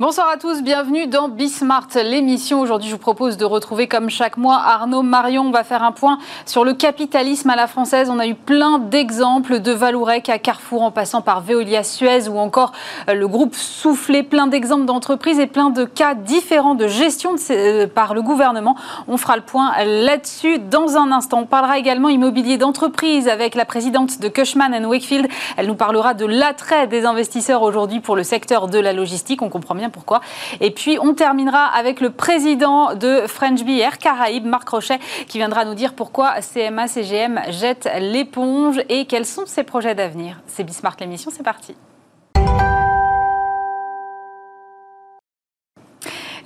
Bonsoir à tous, bienvenue dans Bismart, l'émission. Aujourd'hui, je vous propose de retrouver, comme chaque mois, Arnaud Marion. On va faire un point sur le capitalisme à la française. On a eu plein d'exemples de Valourec à Carrefour, en passant par Veolia Suez ou encore euh, le groupe Soufflé. Plein d'exemples d'entreprises et plein de cas différents de gestion euh, par le gouvernement. On fera le point là-dessus dans un instant. On parlera également immobilier d'entreprise avec la présidente de Cushman Wakefield. Elle nous parlera de l'attrait des investisseurs aujourd'hui pour le secteur de la logistique. On comprend bien pourquoi. Et puis, on terminera avec le président de French Air Caraïbes, Marc Rochet, qui viendra nous dire pourquoi CMA CGM jette l'éponge et quels sont ses projets d'avenir. C'est Bismarck l'émission, c'est parti.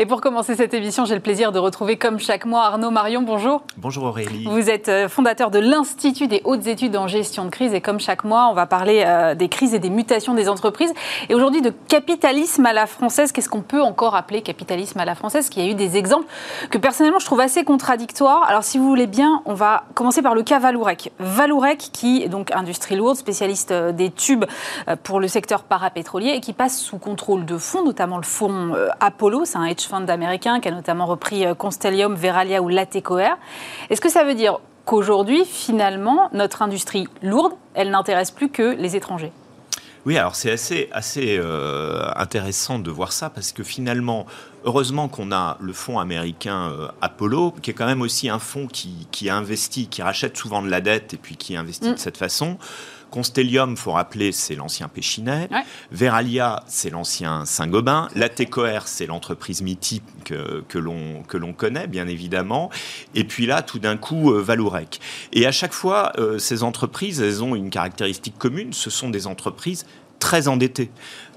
Et pour commencer cette émission, j'ai le plaisir de retrouver comme chaque mois Arnaud Marion. Bonjour. Bonjour Aurélie. Vous êtes euh, fondateur de l'Institut des hautes études en gestion de crise et comme chaque mois, on va parler euh, des crises et des mutations des entreprises. Et aujourd'hui de capitalisme à la française. Qu'est-ce qu'on peut encore appeler capitalisme à la française Qu'il y a eu des exemples que personnellement je trouve assez contradictoires. Alors si vous voulez bien, on va commencer par le cas Valourec. Valourec qui est donc industrie lourde, spécialiste euh, des tubes pour le secteur parapétrolier et qui passe sous contrôle de fonds, notamment le fonds Apollo. C'est un hedge fund américain qui a notamment repris euh, Constellium, Veralia ou Latécoère. Est-ce que ça veut dire qu'aujourd'hui, finalement, notre industrie lourde, elle n'intéresse plus que les étrangers? Oui, alors c'est assez, assez euh, intéressant de voir ça parce que finalement, heureusement qu'on a le fonds américain euh, Apollo, qui est quand même aussi un fonds qui, qui, investit, qui rachète souvent de la dette et puis qui investit mm. de cette façon. Constellium, faut rappeler, c'est l'ancien Péchinet. Veralia, c'est l'ancien Saint-Gobain. Latécoère, c'est l'entreprise mythique que, que l'on connaît, bien évidemment. Et puis là, tout d'un coup, euh, Valourec. Et à chaque fois, euh, ces entreprises, elles ont une caractéristique commune. Ce sont des entreprises très endettées.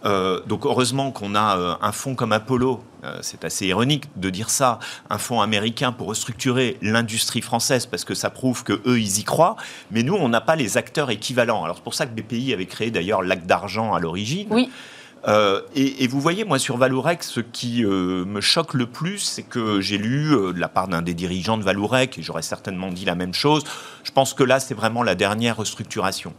Euh, donc heureusement qu'on a euh, un fonds comme Apollo, euh, c'est assez ironique de dire ça, un fonds américain pour restructurer l'industrie française parce que ça prouve que eux ils y croient, mais nous on n'a pas les acteurs équivalents. Alors c'est pour ça que BPI avait créé d'ailleurs l'acte d'argent à l'origine. Oui. et, vous voyez, moi, sur Valourec, ce qui me choque le plus, c'est que j'ai lu de la part d'un des dirigeants de Valourec, et j'aurais certainement dit la même chose, je pense que là, c'est vraiment la dernière restructuration.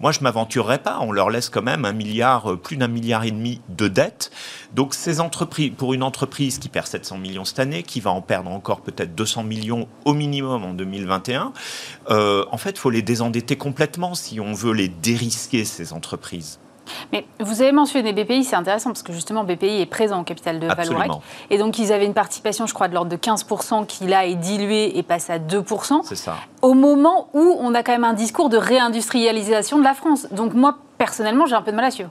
Moi, je m'aventurerais pas. On leur laisse quand même un milliard, euh, plus d'un milliard et demi de dettes. Donc, ces entreprises, pour une entreprise qui perd 700 millions cette année, qui va en perdre encore peut-être 200 millions au minimum en 2021, euh, en fait, faut les désendetter complètement si on veut les dérisquer, ces entreprises. Mais vous avez mentionné BPI, c'est intéressant parce que justement BPI est présent au capital de Valourec. Et donc ils avaient une participation, je crois, de l'ordre de 15% qui là est diluée et passe à 2%. C'est ça. Au moment où on a quand même un discours de réindustrialisation de la France. Donc moi, personnellement, j'ai un peu de mal à suivre.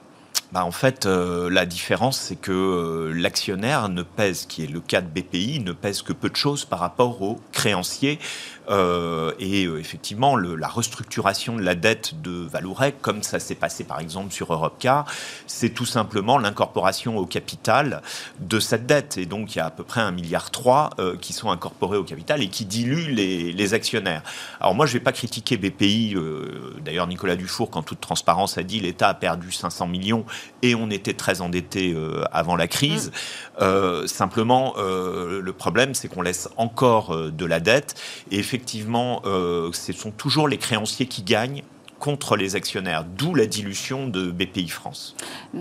Bah en fait, euh, la différence, c'est que euh, l'actionnaire ne pèse, qui est le cas de BPI, ne pèse que peu de choses par rapport aux créanciers et euh, effectivement, la restructuration de la dette de Valourec, comme ça s'est passé par exemple sur Europcar, c'est tout simplement l'incorporation au capital de cette dette. Et donc, il y a à peu près un milliard euh, qui sont incorporés au capital et qui diluent les, actionnaires. Alors moi, je ne vais pas critiquer BPI. D'ailleurs, Nicolas Dufour, en toute transparence, a dit l'État a perdu 500 millions et on était très endetté avant la crise. Mmh. simplement, le problème, c'est qu'on laisse encore de la dette. Et effectivement, euh, ce sont toujours les créanciers qui gagnent contre les actionnaires, d'où la dilution de BPI France.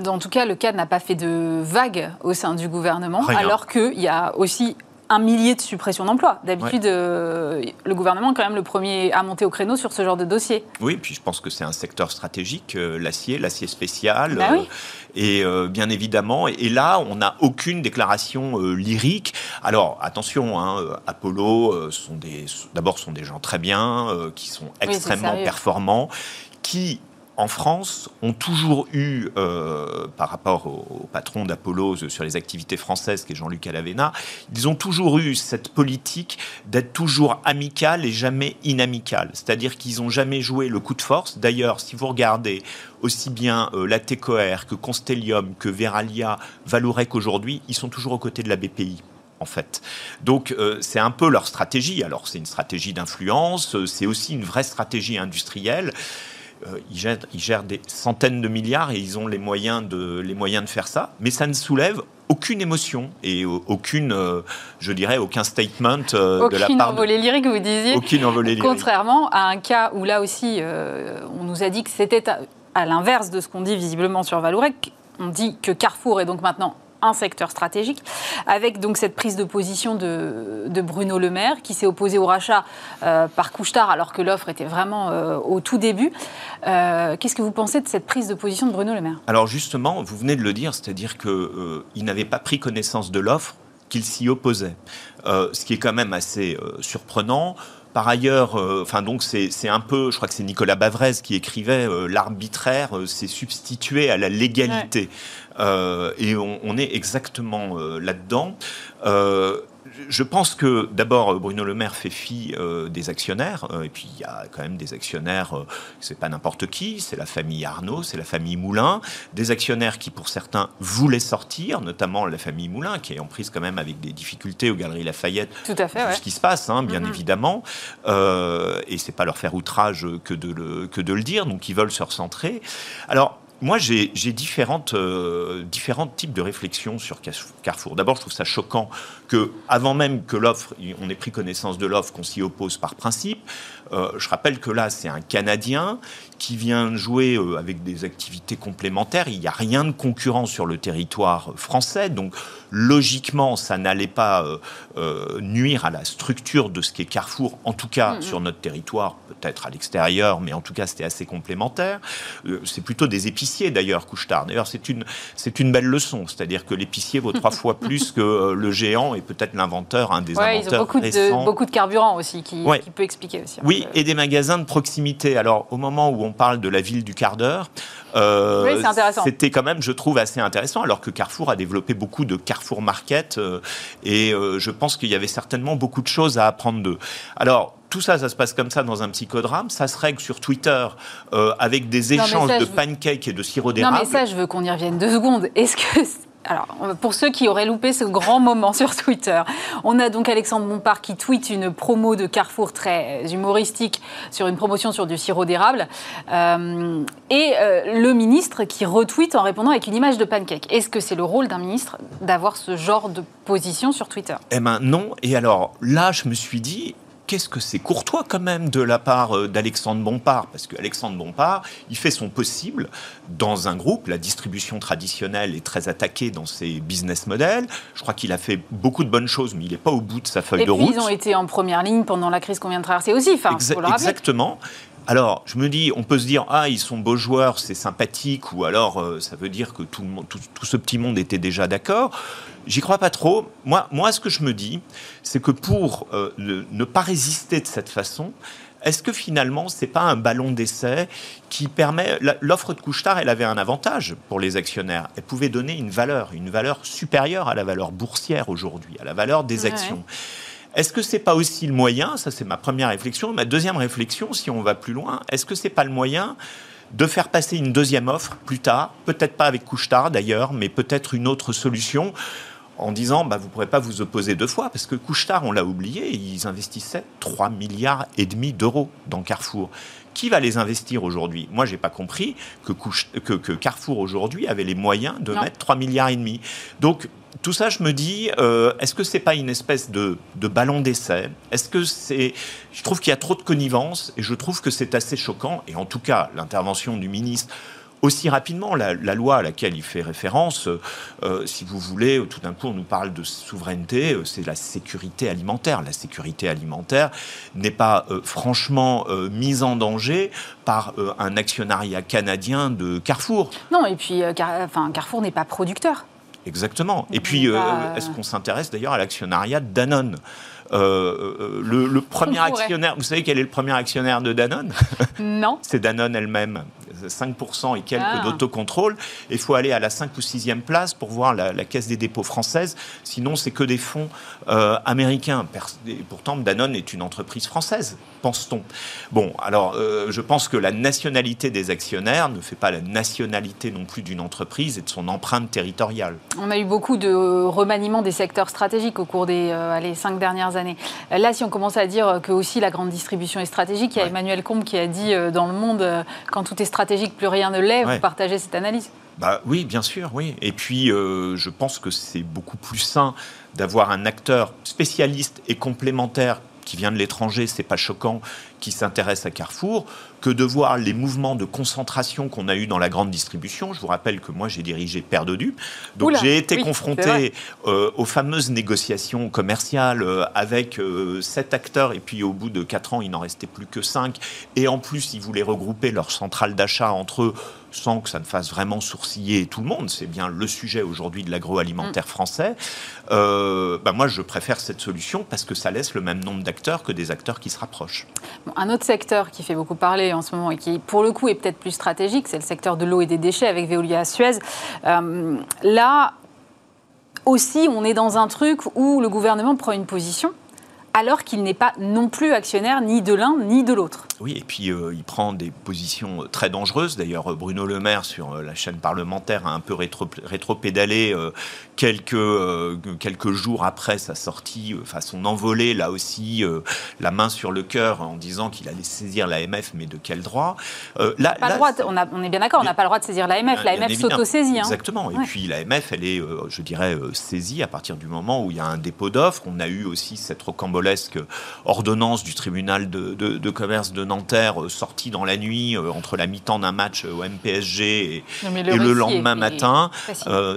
En tout cas, le cas n'a pas fait de vague au sein du gouvernement, alors qu'il y a aussi un millier de suppressions d'emplois. D'habitude, euh, le gouvernement est quand même le premier à monter au créneau sur ce genre de dossier. Oui, puis je pense que c'est un secteur stratégique, euh, l'acier, l'acier spécial. Bah euh, et bien évidemment, et, là, on n'a aucune déclaration lyrique. Alors, attention, hein, Apollo, sont des, d'abord, sont des gens très bien, qui sont extrêmement performants, qui en France, ont toujours eu, euh, par rapport au, patron d'Apollo sur les activités françaises, qui est Jean-Luc Alavena, ils ont toujours eu cette politique d'être toujours amical et jamais inamical. C'est-à-dire qu'ils n'ont jamais joué le coup de force. D'ailleurs, si vous regardez aussi bien euh, la TECOR que Constellium, que Veralia, Valourec aujourd'hui, ils sont toujours aux côtés de la BPI en fait. Donc euh, c'est un peu leur stratégie. Alors c'est une stratégie d'influence, c'est aussi une vraie stratégie industrielle. Euh, ils, gèrent, des centaines de milliards et ils ont les moyens de, les moyens de faire ça, mais ça ne soulève aucune émotion et aucune, euh, je dirais, aucun statement euh, de la part. Aucune envolée lyrique, vous disiez. Aucune envolée lyrique. Contrairement à un cas où là aussi, on nous a dit que c'était à, l'inverse de ce qu'on dit visiblement sur Valourec. On dit que Carrefour est donc maintenant un secteur stratégique, avec donc cette prise de position de, Bruno Le Maire, qui s'est opposé au rachat euh, par Couchetard, alors que l'offre était vraiment euh, au tout début. Euh, qu'est-ce que vous pensez de cette prise de position de Bruno Le Maire? Alors justement, vous venez de le dire, c'est-à-dire qu'il n'avait pas pris connaissance de l'offre, qu'il s'y opposait. ce qui est quand même assez surprenant. Par ailleurs, enfin donc c'est un peu, je crois que c'est Nicolas Bavrez qui écrivait l'arbitraire s'est substitué à la légalité. Euh, et on, est exactement euh, là-dedans. Euh, je pense que d'abord Bruno Le Maire fait fi des actionnaires et puis il y a quand même des actionnaires, c'est pas n'importe qui, c'est la famille Arnaud, c'est la famille Moulin, des actionnaires qui pour certains voulaient sortir, notamment la famille Moulin qui est en prise quand même avec des difficultés aux Galeries Lafayette. Tout à fait. Ce qui se passe, hein, bien mm-hmm. évidemment, et c'est pas leur faire outrage que de le que de le dire, donc ils veulent se recentrer. Alors moi, j'ai euh, différents types de réflexions sur Carrefour. D'abord, je trouve ça choquant que, avant même que l'offre, on ait pris connaissance de l'offre, qu'on s'y oppose par principe. Euh, je rappelle que là, c'est un Canadien qui vient jouer euh, avec des activités complémentaires. Il n'y a rien de concurrent sur le territoire français, donc logiquement, ça n'allait pas nuire à la structure de ce qu'est Carrefour, en tout cas sur notre territoire, peut-être à l'extérieur, mais en tout cas, c'était assez complémentaire. c'est plutôt des épices d'ailleurs, Couchetard. D'ailleurs, c'est une, c'est une belle leçon, c'est-à-dire que l'épicier vaut trois fois plus que euh, le géant et peut-être l'inventeur, un des ouais, inventeurs ils ont beaucoup de, beaucoup de carburant aussi, qui, qui peut expliquer aussi. Oui, et des magasins de proximité. Alors, au moment où on parle de la ville du quart d'heure, euh, c'était quand même, je trouve, assez intéressant, alors que Carrefour a développé beaucoup de Carrefour Market, euh, et je pense qu'il y avait certainement beaucoup de choses à apprendre d'eux. Alors, tout ça, ça se passe comme ça dans un psychodrame. Ça se règle sur Twitter euh, avec des échanges de pancakes et de sirop d'érable. Non, mais ça, je veux qu'on y revienne deux secondes. Est-ce que alors, pour ceux qui auraient loupé ce grand moment sur Twitter, on a donc Alexandre Bompard qui tweet une promo de Carrefour très humoristique sur une promotion sur du sirop d'érable, euh, et euh, le ministre qui retweet en répondant avec une image de pancake. Est-ce que c'est le rôle d'un ministre d'avoir ce genre de position sur Twitter? Eh bien non. Et alors là, je me suis dit, qu'est-ce que c'est courtois quand même de la part euh, d'Alexandre Bompard, parce qu'Alexandre Bompard, il fait son possible dans un groupe. La distribution traditionnelle est très attaquée dans ses business models. Je crois qu'il a fait beaucoup de bonnes choses, mais il n'est pas au bout de sa feuille de route. Ils ont été en première ligne pendant la crise qu'on vient de traverser aussi. Enfin, exactement. Alors, je me dis, on peut se dire, ah, ils sont beaux joueurs, c'est sympathique, ou alors euh, ça veut dire que tout, tout, tout, ce petit monde était déjà d'accord. J'y crois pas trop. Moi, moi, ce que je me dis, c'est que pour euh, ne pas résister de cette façon, est-ce que finalement, c'est pas un ballon d'essai qui permet l'offre de Couchetard Elle avait un avantage pour les actionnaires. Elle pouvait donner une valeur, une valeur supérieure à la valeur boursière aujourd'hui, à la valeur des actions. Est-ce que c'est pas aussi le moyen Ça, c'est ma première réflexion. Ma deuxième réflexion, si on va plus loin, est-ce que c'est pas le moyen de faire passer une deuxième offre plus tard, peut-être pas avec Couchetard d'ailleurs, mais peut-être une autre solution en disant bah, vous ne pourrez pas vous opposer deux fois, parce que Couchetard, on l'a oublié, ils investissaient 3 milliards et demi d'euros dans Carrefour. Qui va les investir aujourd'hui? Moi, j'ai pas compris que, que, Carrefour aujourd'hui avait les moyens de mettre 3 milliards et demi. Donc, tout ça, je me dis, euh, est-ce que c'est pas une espèce de, ballon d'essai? Est-ce que c'est Je trouve qu'il y a trop de connivence et je trouve que c'est assez choquant. Et en tout cas, l'intervention du ministre aussi rapidement. La, loi à laquelle il fait référence, euh, si vous voulez, tout d'un coup on nous parle de souveraineté, euh, c'est la sécurité alimentaire. La sécurité alimentaire n'est pas franchement mise en danger par un actionnariat canadien de Carrefour. Non, et puis enfin, Carrefour n'est pas producteur. Exactement. Et puis, est-ce qu'on s'intéresse d'ailleurs à l'actionnariat de Danone le, le, premier actionnaire, vous savez quel est le premier actionnaire de Danone Non. C'est Danone elle-même. 5% et quelques ah. d'autocontrôle. Il faut aller à la 5 ou 6e place pour voir la, Caisse des dépôts française. Sinon, c'est que des fonds euh, américains. Et pourtant, Danone est une entreprise française, pense-t-on. Bon, alors, euh, je pense que la nationalité des actionnaires ne fait pas la nationalité non plus d'une entreprise et de son empreinte territoriale. On a eu beaucoup de remaniement des secteurs stratégiques au cours des euh, cinq dernières années. Là, si on commence à dire que aussi la grande distribution est stratégique, il y a Emmanuel Combe qui a dit dans Le Monde, quand tout est stratégique, plus rien ne l'est. Vous partagez cette analyse bah, Oui, bien sûr, oui. Et puis, euh, je pense que c'est beaucoup plus sain d'avoir un acteur spécialiste et complémentaire qui vient de l'étranger, c'est pas choquant, qui s'intéresse à Carrefour que de voir les mouvements de concentration qu'on a eu dans la grande distribution. Je vous rappelle que moi j'ai dirigé Père Dodu, donc j'ai été confronté euh, aux fameuses négociations commerciales euh, avec euh, sept acteurs et puis au bout de quatre ans il n'en restait plus que cinq et en plus ils voulaient regrouper leur centrale d'achat entre eux sans que ça ne fasse vraiment sourciller tout le monde. C'est bien le sujet aujourd'hui de l'agroalimentaire mm. français. Euh, bah moi, je préfère cette solution parce que ça laisse le même nombre d'acteurs que des acteurs qui se rapprochent. un autre secteur qui fait beaucoup parler en ce moment et qui, pour le coup, est peut-être plus stratégique, c'est le secteur de l'eau et des déchets avec Veolia Suez. Euh, là aussi, on est dans un truc où le gouvernement prend une position alors qu'il n'est pas non plus actionnaire ni de l'un ni de l'autre. Oui, et puis euh, il prend des positions euh, très dangereuses. D'ailleurs, euh, Bruno Le Maire, sur la chaîne parlementaire, a un peu rétro-pédalé quelques, quelques jours après sa sortie, enfin son envolée, là aussi, la main sur le cœur, en disant qu'il allait saisir l'AMF, mais de quel droit là, pas le droit, on, est bien d'accord, on n'a pas le droit de saisir l'AMF. L'AMF s'auto-saisit. Hein. Exactement. Et puis l'AMF, elle est, je dirais, saisie à partir du moment où il y a un dépôt d'offres. On a eu aussi cette rocambolesque ordonnance du tribunal de, de, de commerce de Nanterre euh, sorti dans la nuit euh, entre la mi-temps d'un match euh, au MPSG et, le, lendemain matin,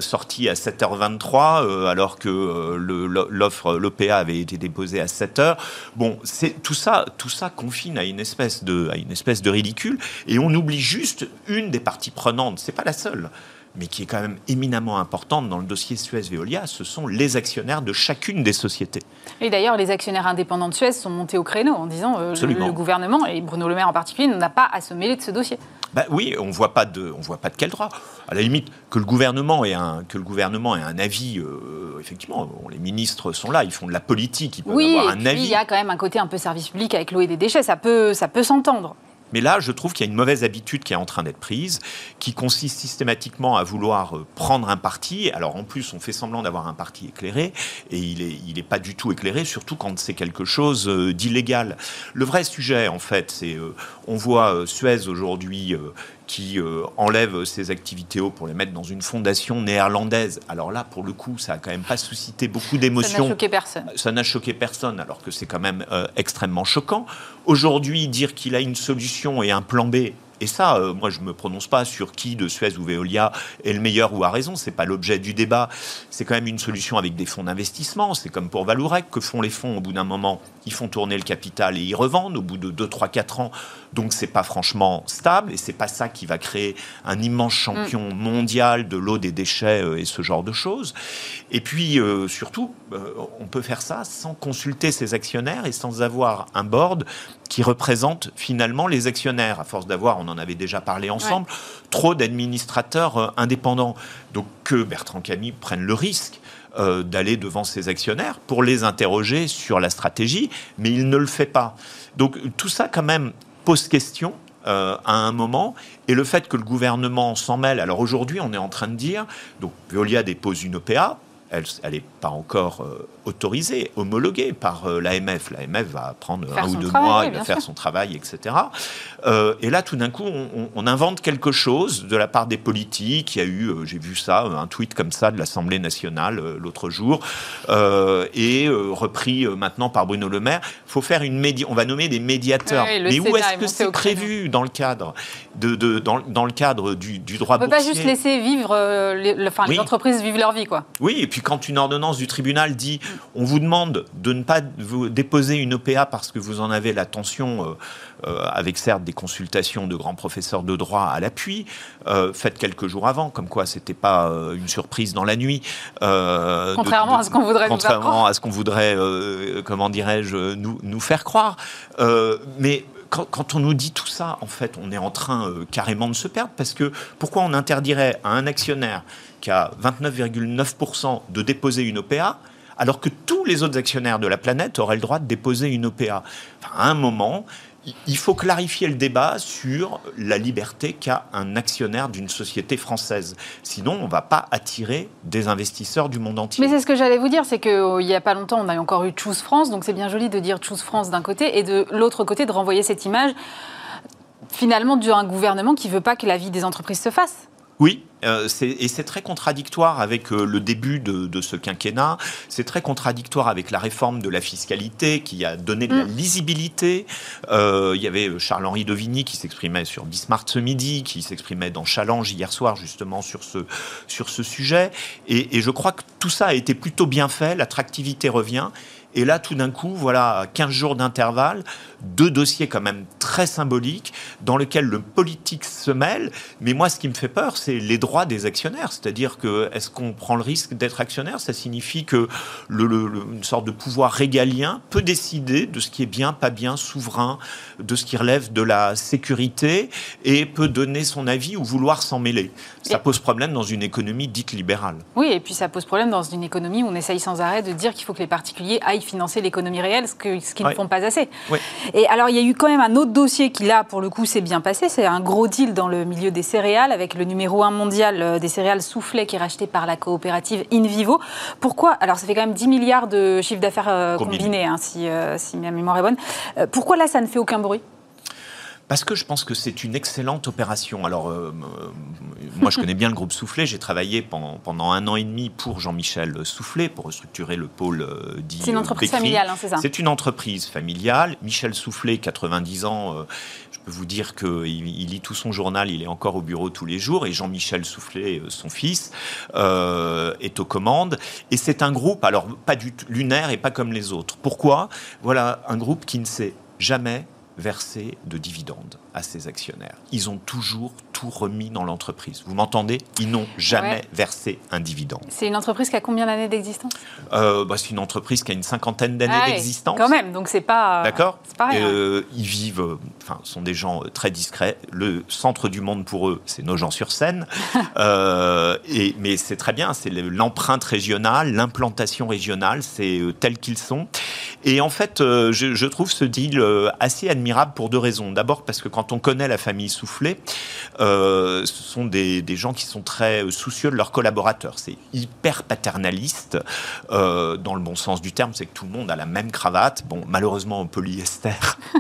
sorti à 7h23 alors que l'offre, l'OPA avait été déposée à 7h. Bon, c'est tout ça, tout ça confine à une espèce de, à une espèce de ridicule et on oublie juste une des parties prenantes. C'est pas la seule mais qui est quand même éminemment importante dans le dossier Suez-Veolia, ce sont les actionnaires de chacune des sociétés. Et d'ailleurs, les actionnaires indépendants de Suez sont montés au créneau en disant euh, le, gouvernement, et Bruno Le Maire en particulier, n'a pas à se mêler de ce dossier. Bah oui, on voit pas de, on voit pas de quel droit. À la limite, que le gouvernement ait un, que le gouvernement ait un avis, euh, effectivement, les ministres sont là, ils font de la politique, ils peuvent avoir un avis. Il y a quand même un côté un peu service public avec l'eau et des déchets, ça peut, ça peut s'entendre. Mais là, je trouve qu'il y a une mauvaise habitude qui est en train d'être prise, qui consiste systématiquement à vouloir euh, prendre un parti. Alors en plus, on fait semblant d'avoir un parti éclairé, et il n'est est pas du tout éclairé, surtout quand c'est quelque chose euh, d'illégal. Le vrai sujet, en fait, c'est, euh, on voit Suez aujourd'hui qui euh, enlève ses activités eau pour les mettre dans une fondation néerlandaise. Alors là, pour le coup, ça a quand même pas suscité beaucoup d'émotions. Ça n'a choqué personne. Ça n'a choqué personne, alors que c'est quand même euh, extrêmement choquant. Aujourd'hui, dire qu'il a une solution et un plan B, et ça, euh, moi, je ne me prononce pas sur qui de Suez ou Veolia est le meilleur ou a raison. C'est pas l'objet du débat. C'est quand même une solution avec des fonds d'investissement. C'est comme pour Valourec que font les fonds? Au bout d'un moment. Ils font tourner le capital et ils revendent au bout de 2, 3, 4 ans. Donc c'est pas franchement stable et c'est pas ça qui va créer un immense champion mm. mondial de l'eau, des déchets euh, et ce genre de choses. Et puis euh, surtout, on peut faire ça sans consulter ses actionnaires et sans avoir un board qui représente finalement les actionnaires, à force d'avoir, on en avait déjà parlé ensemble, trop d'administrateurs euh, indépendants. Donc que Bertrand Camille prenne le risque euh, d'aller devant ses actionnaires pour les interroger sur la stratégie, mais il ne le fait pas. Donc tout ça quand même pose question euh, à un moment. Et le fait que le gouvernement s'en mêle, alors aujourd'hui on est en train de dire, donc Veolia dépose une OPA, elle n'est pas encore euh, autorisée, homologuée par euh, l'AMF. L'AMF va prendre un ou deux mois, il va faire son travail, etc. Euh, et là, tout d'un coup, on, invente quelque chose de la part des politiques. Il y a eu, j'ai vu ça, un tweet comme ça de l'Assemblée nationale l'autre jour, et repris maintenant par Bruno Le Maire. Faut faire une médi on va nommer des médiateurs. Mais où est-ce que c'est prévu dans le cadre de, de dans, le cadre du, droit On ne peut pas juste laisser vivre, les, enfin, les entreprises vivent leur vie, quoi. Oui, et puis quand une ordonnance du tribunal dit on vous demande de ne pas vous déposer une OPA parce que vous en avez l'attention, euh, euh, avec certes des consultations de grands professeurs de droit à l'appui, euh, faites quelques jours avant, comme quoi c'était pas une surprise dans la nuit. contrairement à ce qu'on voudrait Contrairement à ce qu'on voudrait, comment dirais-je, nous, nous, faire croire. mais quand, on nous dit tout ça, en fait, on est en train carrément de se perdre parce que pourquoi on interdirait à un actionnaire qui a 29,9% de déposer une OPA, alors que tous les autres actionnaires de la planète auraient le droit de déposer une OPA. un moment, il faut clarifier le débat sur la liberté qu'a un actionnaire d'une société française. Sinon, on ne va pas attirer des investisseurs du monde entier. Mais c'est ce que j'allais vous dire, c'est qu'il n'y a pas longtemps, on a encore eu Choose France, donc c'est bien joli de dire Choose France d'un côté, et de l'autre côté, de renvoyer cette image finalement d'un gouvernement qui ne veut pas que la vie des entreprises se fasse. Oui, et c'est très contradictoire avec le début de, ce quinquennat. C'est très contradictoire avec la réforme de la fiscalité qui a donné de la mm. lisibilité. il y avait Charles-Henri Devigny qui s'exprimait sur Bismarck ce midi, qui s'exprimait dans Challenge hier soir justement sur ce, sur ce sujet. Et, et je crois que tout ça a été plutôt bien fait. L'attractivité revient. Et là, tout d'un coup, voilà, 15 jours d'intervalle, deux dossiers quand même très symboliques dans lesquels le politique se mêle. Mais moi, ce qui me fait peur, c'est les droits des actionnaires. C'est-à-dire que est-ce qu'on prend le risque d'être actionnaire? Ça signifie que le, une sorte de pouvoir régalien peut décider de ce qui est bien, pas bien, souverain, de ce qui relève de la sécurité et peut donner son avis ou vouloir s'en mêler. Ça pose problème dans une économie dite libérale. Oui, et puis ça pose problème dans une économie où on essaye sans arrêt de dire qu'il faut que les particuliers aillent financer l'économie réelle, ce qu'ils ce ne font pas assez. Et alors, il y a eu quand même un autre dossier qui, là, pour le coup, s'est bien passé. C'est un gros deal dans le milieu des céréales, avec le numéro un mondial euh, des céréales Soufflet qui est racheté par la coopérative InVivo. Pourquoi Alors, ça fait quand même 10 milliards de chiffre d'affaires euh, combinés, hein, si, euh, si ma mémoire est bonne. pourquoi là, ça ne fait aucun bruit? Parce que je pense que c'est une excellente opération. Alors, euh, moi, je connais bien le groupe Soufflet. J'ai travaillé pendant, un an et demi pour Jean-Michel Soufflet pour restructurer le pôle euh, dit. C'est une entreprise familiale, hein, c'est ça C'est une entreprise familiale. Michel Soufflet, 90 ans. Euh, je peux vous dire qu'il il lit tout son journal, il est encore au bureau tous les jours, et Jean-Michel Soufflet, son fils, est aux commandes. Et c'est un groupe, alors pas du lunaire et pas comme les autres. Pourquoi? Voilà un groupe qui ne s'est jamais versé de dividendes à ses actionnaires. Ils ont toujours tout remis dans l'entreprise. Vous m'entendez? Ils n'ont jamais versé un dividende. C'est une entreprise qui a combien d'années d'existence? Euh, bah, C'est une entreprise qui a une cinquantaine d'années ah d'existence. Quand même, donc c'est pas. D'accord? Euh, ils vivent, euh, enfin, sont des gens très discrets. Le centre du monde pour eux, c'est nos gens sur scène. et, mais c'est très bien, c'est l'empreinte régionale, l'implantation régionale, c'est tel qu'ils sont. Et en fait, je, je, trouve ce deal assez admirable pour deux raisons. D'abord parce que quand on connaît la famille Soufflé, euh, ce sont des, gens qui sont très soucieux de leurs collaborateurs. C'est hyper paternaliste, euh, dans le bon sens du terme, c'est que tout le monde a la même cravate. Bon, malheureusement en polyester,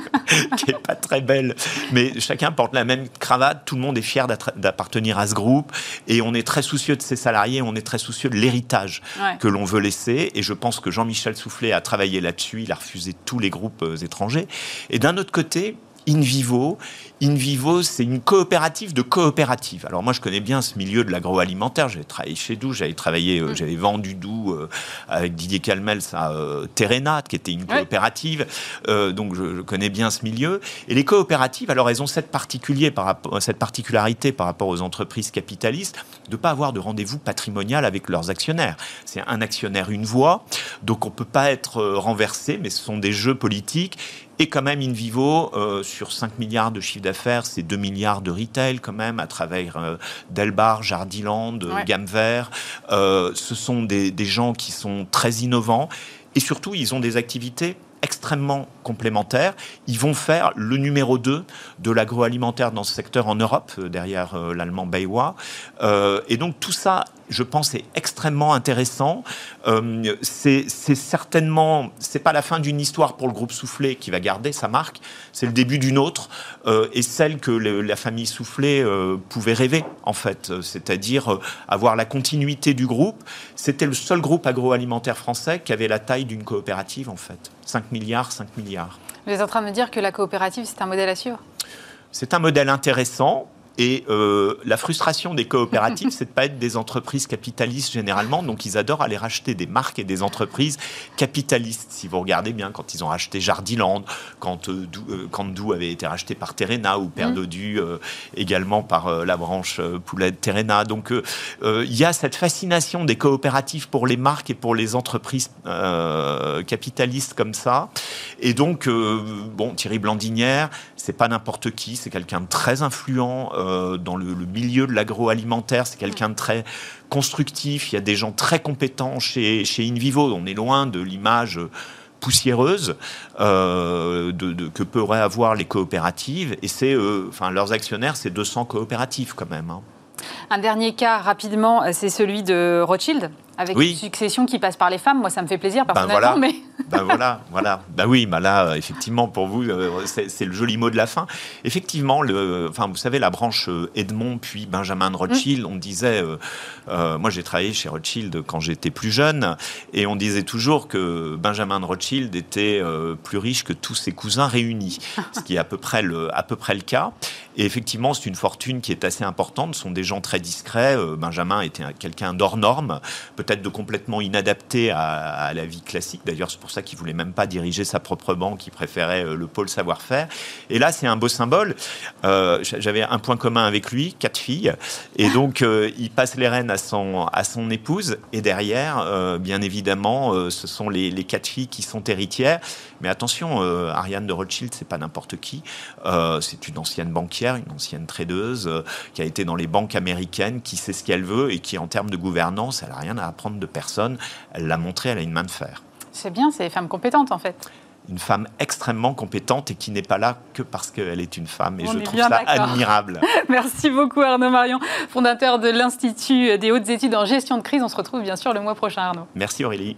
qui est pas très belle, mais chacun porte la même cravate. Tout le monde est fier d'appartenir à ce groupe, et on est très soucieux de ses salariés, on est très soucieux de l'héritage que l'on veut laisser. Et je pense que Jean-Michel Soufflé a travaillé là-dessus. Il a refusé tous les groupes euh, étrangers. Et d'un autre côté, In Vivo. In Vivo, c'est une coopérative de coopératives. Alors moi, je connais bien ce milieu de l'agroalimentaire. J'avais travaillé chez Doux, j'avais travaillé, euh, mm. j'avais vendu Doux euh, avec Didier Calmel à euh, Terrena, qui était une coopérative. donc je, connais bien ce milieu. Et les coopératives, alors elles ont cette, particulier par rapport, cette particularité par rapport aux entreprises capitalistes de ne pas avoir de rendez-vous patrimonial avec leurs actionnaires. C'est un actionnaire, une voix. Donc on ne peut pas être renversé, mais ce sont des jeux politiques. Et quand même, InVivo, euh, sur 5 milliards de chiffre d'affaires, c'est 2 milliards de retail quand même, à travers euh, Delbar, Jardiland, Gamme Vert. Euh, ce sont des, des gens qui sont très innovants. Et surtout, ils ont des activités extrêmement complémentaires. Ils vont faire le numéro 2 de l'agroalimentaire dans ce secteur en Europe, euh, derrière euh, l'allemand Baywa. Euh, et donc tout ça, je pense, est extrêmement intéressant. c'est certainement, c'est pas la fin d'une histoire pour le groupe Soufflé qui va garder sa marque, c'est le début d'une autre, et celle que la famille Soufflé pouvait rêver, en fait, c'est-à-dire avoir la continuité du groupe. C'était le seul groupe agroalimentaire français qui avait la taille d'une coopérative, en fait. 5 milliards, 5 milliards. Vous êtes en train de me dire que la coopérative, c'est un modèle à suivre? C'est un modèle intéressant. Et euh, la frustration des coopératives, c'est de pas être des entreprises capitalistes généralement. Donc, ils adorent aller racheter des marques et des entreprises capitalistes. Si vous regardez bien, quand ils ont racheté Jardiland, quand euh, euh avait été racheté par Terena ou Père mmh. euh, également par la branche poulet de Terena. Donc, il y a cette fascination des coopératives pour les marques et pour les entreprises capitalistes comme ça. Et donc, bon, Thierry Blandinière, c'est pas n'importe qui, c'est quelqu'un de très influent euh, dans le, milieu de l'agroalimentaire. C'est quelqu'un de très constructif. Il y a des gens très compétents chez, chez InVivo. On est loin de l'image poussiéreuse euh, de, que pourraient avoir les coopératives. Et c'est, euh, enfin, leurs actionnaires, c'est 200 coopératives quand même. Hein. Un dernier cas rapidement, c'est celui de Rothschild, avec une succession qui passe par les femmes. Moi, ça me fait plaisir ben personnellement. mais... bah voilà, voilà. Bah oui, bah là, effectivement, pour vous, c'est le joli mot de la fin. Effectivement, le, enfin, vous savez, la branche Edmond puis Benjamin de Rothschild, mm. on disait, moi j'ai travaillé chez Rothschild quand j'étais plus jeune, et on disait toujours que Benjamin de Rothschild était plus riche que tous ses cousins réunis, ce qui est à peu près le, à peu près le cas. Et effectivement, c'est une fortune qui est assez importante. Ce sont des gens très discrets. Euh, Benjamin était quelqu'un d'hors norme, peut-être de complètement inadapté à, la vie classique. D'ailleurs, c'est pour ça qu'il voulait même pas diriger sa propre banque. Il préférait euh, le pôle savoir-faire. Et là, c'est un beau symbole. Euh, j'avais un point commun avec lui, quatre filles. Et donc, il passe les rênes à son, à son épouse. Et derrière, bien évidemment, ce sont les, quatre filles qui sont héritières. Mais attention, Ariane de Rothschild, c'est pas n'importe qui. c'est une ancienne banquière une ancienne tradeuse, euh, qui a été dans les banques américaines, qui sait ce qu'elle veut et qui, en termes de gouvernance, elle n'a rien à apprendre de personne. Elle l'a montré, elle a une main de fer. C'est bien, c'est des femmes compétentes en fait une femme extrêmement compétente et qui n'est pas là que parce qu'elle est une femme. Et je trouve ça admirable. Merci beaucoup Arnaud Marion, fondateur de l'Institut des hautes études en gestion de crise. On se retrouve bien sûr le mois prochain Arnaud. Merci Aurélie.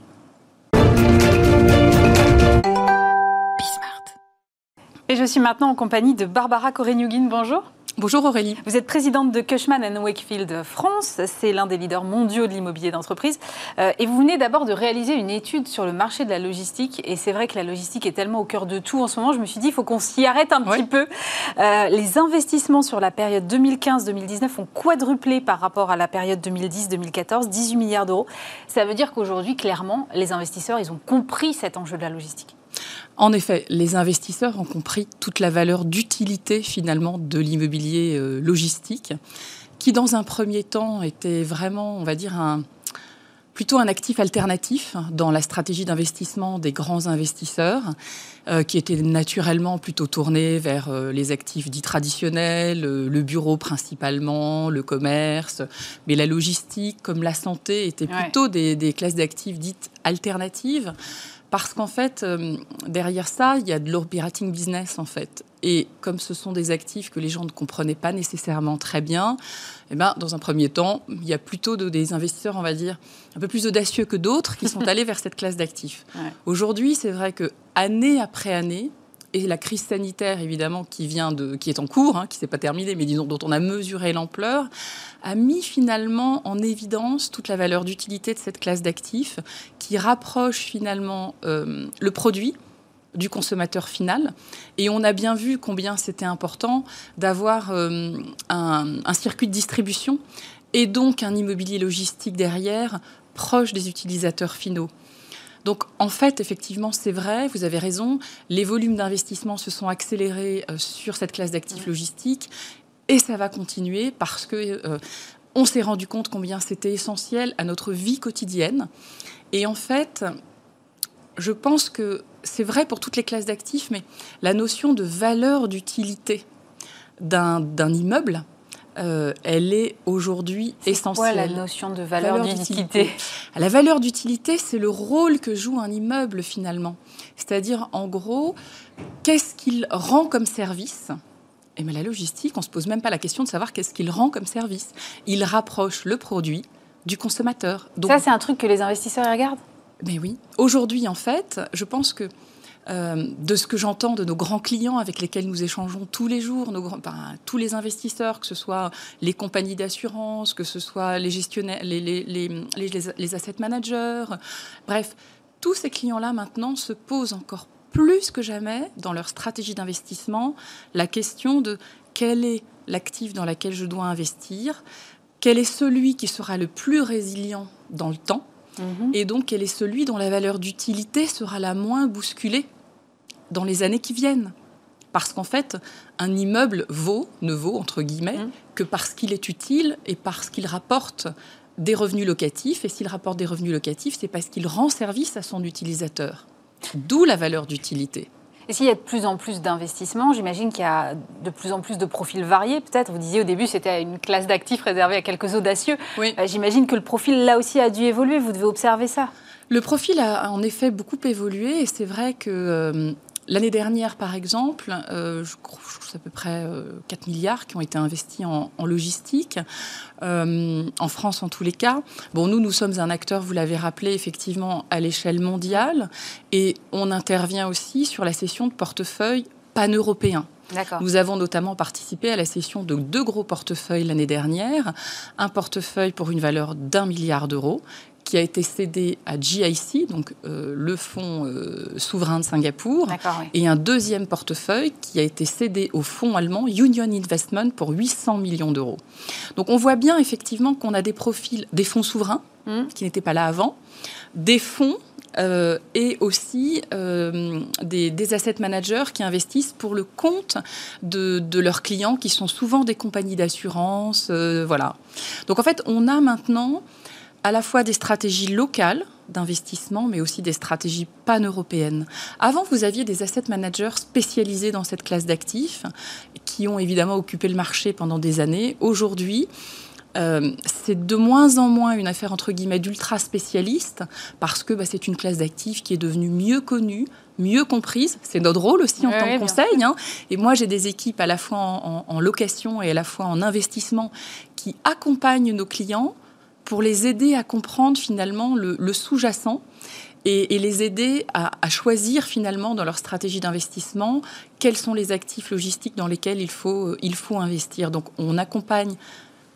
Et je suis maintenant en compagnie de Barbara Korenyugin. Bonjour. Bonjour Aurélie. Vous êtes présidente de Cushman Wakefield France. C'est l'un des leaders mondiaux de l'immobilier d'entreprise. Euh, et vous venez d'abord de réaliser une étude sur le marché de la logistique. Et c'est vrai que la logistique est tellement au cœur de tout en ce moment. Je me suis dit, il faut qu'on s'y arrête un petit peu. Euh, les investissements sur la période 2015-2019 ont quadruplé par rapport à la période 2010-2014, 18 milliards d'euros. Ça veut dire qu'aujourd'hui, clairement, les investisseurs, ils ont compris cet enjeu de la logistique. En effet, les investisseurs ont compris toute la valeur d'utilité finalement de l'immobilier euh, logistique, qui dans un premier temps était vraiment, on va dire, un, plutôt un actif alternatif dans la stratégie d'investissement des grands investisseurs, euh, qui était naturellement plutôt tourné vers euh, les actifs dits traditionnels, le bureau principalement, le commerce, mais la logistique comme la santé étaient plutôt des, des classes d'actifs dites alternatives. Parce qu'en fait, euh, derrière ça, il y a de l'operating business, en fait. Et comme ce sont des actifs que les gens ne comprenaient pas nécessairement très bien, eh ben, dans un premier temps, il y a plutôt des investisseurs, on va dire, un peu plus audacieux que d'autres qui sont allés vers cette classe d'actifs. Aujourd'hui, c'est vrai que année après année, et la crise sanitaire, évidemment, qui, vient de, qui est en cours, hein, qui ne s'est pas terminée, mais disons dont on a mesuré l'ampleur, a mis finalement en évidence toute la valeur d'utilité de cette classe d'actifs qui rapproche finalement euh, le produit du consommateur final. Et on a bien vu combien c'était important d'avoir euh, un, un circuit de distribution et donc un immobilier logistique derrière proche des utilisateurs finaux. Donc en fait, effectivement, c'est vrai, vous avez raison, les volumes d'investissement se sont accélérés euh, sur cette classe d'actifs logistiques et ça va continuer parce que euh, on s'est rendu compte combien c'était essentiel à notre vie quotidienne. Et en fait, je pense que c'est vrai pour toutes les classes d'actifs, mais la notion de valeur d'utilité d'un immeuble, euh, elle est aujourd'hui essentielle. Quoi la notion de valeur, d'utilité La valeur d'utilité, c'est le rôle que joue un immeuble finalement. C'est-à-dire, en gros, qu'est-ce qu'il rend comme service? Et eh bien, la logistique, on ne se pose même pas la question de savoir qu'est-ce qu'il rend comme service. Il rapproche le produit du consommateur. Donc, Ça, c'est un truc que les investisseurs regardent? Mais oui. Aujourd'hui, en fait, je pense que euh, de ce que j'entends de nos grands clients avec lesquels nous échangeons tous les jours, nos, tous les investisseurs, que ce soit les compagnies d'assurance, que ce soit les gestionnaires, les, les, les, asset managers, bref, tous ces clients-là maintenant se posent encore plus que jamais dans leur stratégie d'investissement la question de quel est l'actif dans lequel je dois investir, quel est celui qui sera le plus résilient dans le temps, mhm. et donc quel est celui dont la valeur d'utilité sera la moins bousculée dans les années qui viennent. Parce qu'en fait, un immeuble vaut, ne vaut, entre guillemets, mmh. que parce qu'il est utile et parce qu'il rapporte des revenus locatifs. Et s'il rapporte des revenus locatifs, c'est parce qu'il rend service à son utilisateur. D'où la valeur d'utilité. Et s'il y a de plus en plus d'investissements, j'imagine qu'il y a de plus en plus de profils variés, peut-être. Vous disiez au début, c'était une classe d'actifs réservée à quelques audacieux. Euh, j'imagine que le profil, là aussi, a dû évoluer. Vous devez observer ça. Le profil a en effet beaucoup évolué et c'est vrai que euh, L'année dernière, par exemple, euh, je crois que c'est à peu près 4 milliards qui ont été investis en, logistique, en France en tous les cas. Bon, nous, nous sommes un acteur, vous l'avez rappelé, effectivement, à l'échelle mondiale, et on intervient aussi sur la cession de portefeuilles pan-européens. Nous avons notamment participé à la cession de deux gros portefeuilles l'année dernière. Un portefeuille pour une valeur d'un milliard d'euros qui a été cédé à GIC, donc euh, le fonds euh, souverain de Singapour, et un deuxième portefeuille qui a été cédé au fonds allemand Union Investment pour 800 millions d'euros. Donc on voit bien effectivement qu'on a des profils, des fonds souverains hmm. qui n'étaient pas là avant, des fonds euh, et aussi euh, des, asset managers qui investissent pour le compte de, leurs clients, qui sont souvent des compagnies d'assurance. Euh, voilà. Donc en fait, on a maintenant à la fois des stratégies locales d'investissement, mais aussi des stratégies pan-européennes. Avant, vous aviez des asset managers spécialisés dans cette classe d'actifs, qui ont évidemment occupé le marché pendant des années. Aujourd'hui, euh, c'est de moins en moins une affaire entre guillemets d'ultra spécialistes parce que bah, c'est une classe d'actifs qui est devenue mieux connue, mieux comprise. C'est notre rôle aussi en tant que conseil. Hein. Et moi, j'ai des équipes à la fois en, location et à la fois en investissement qui accompagnent nos clients pour les aider à comprendre finalement le, sous-jacent. Et, les aider à, choisir finalement dans leur stratégie d'investissement quels sont les actifs logistiques dans lesquels il faut, il faut investir. Donc on accompagne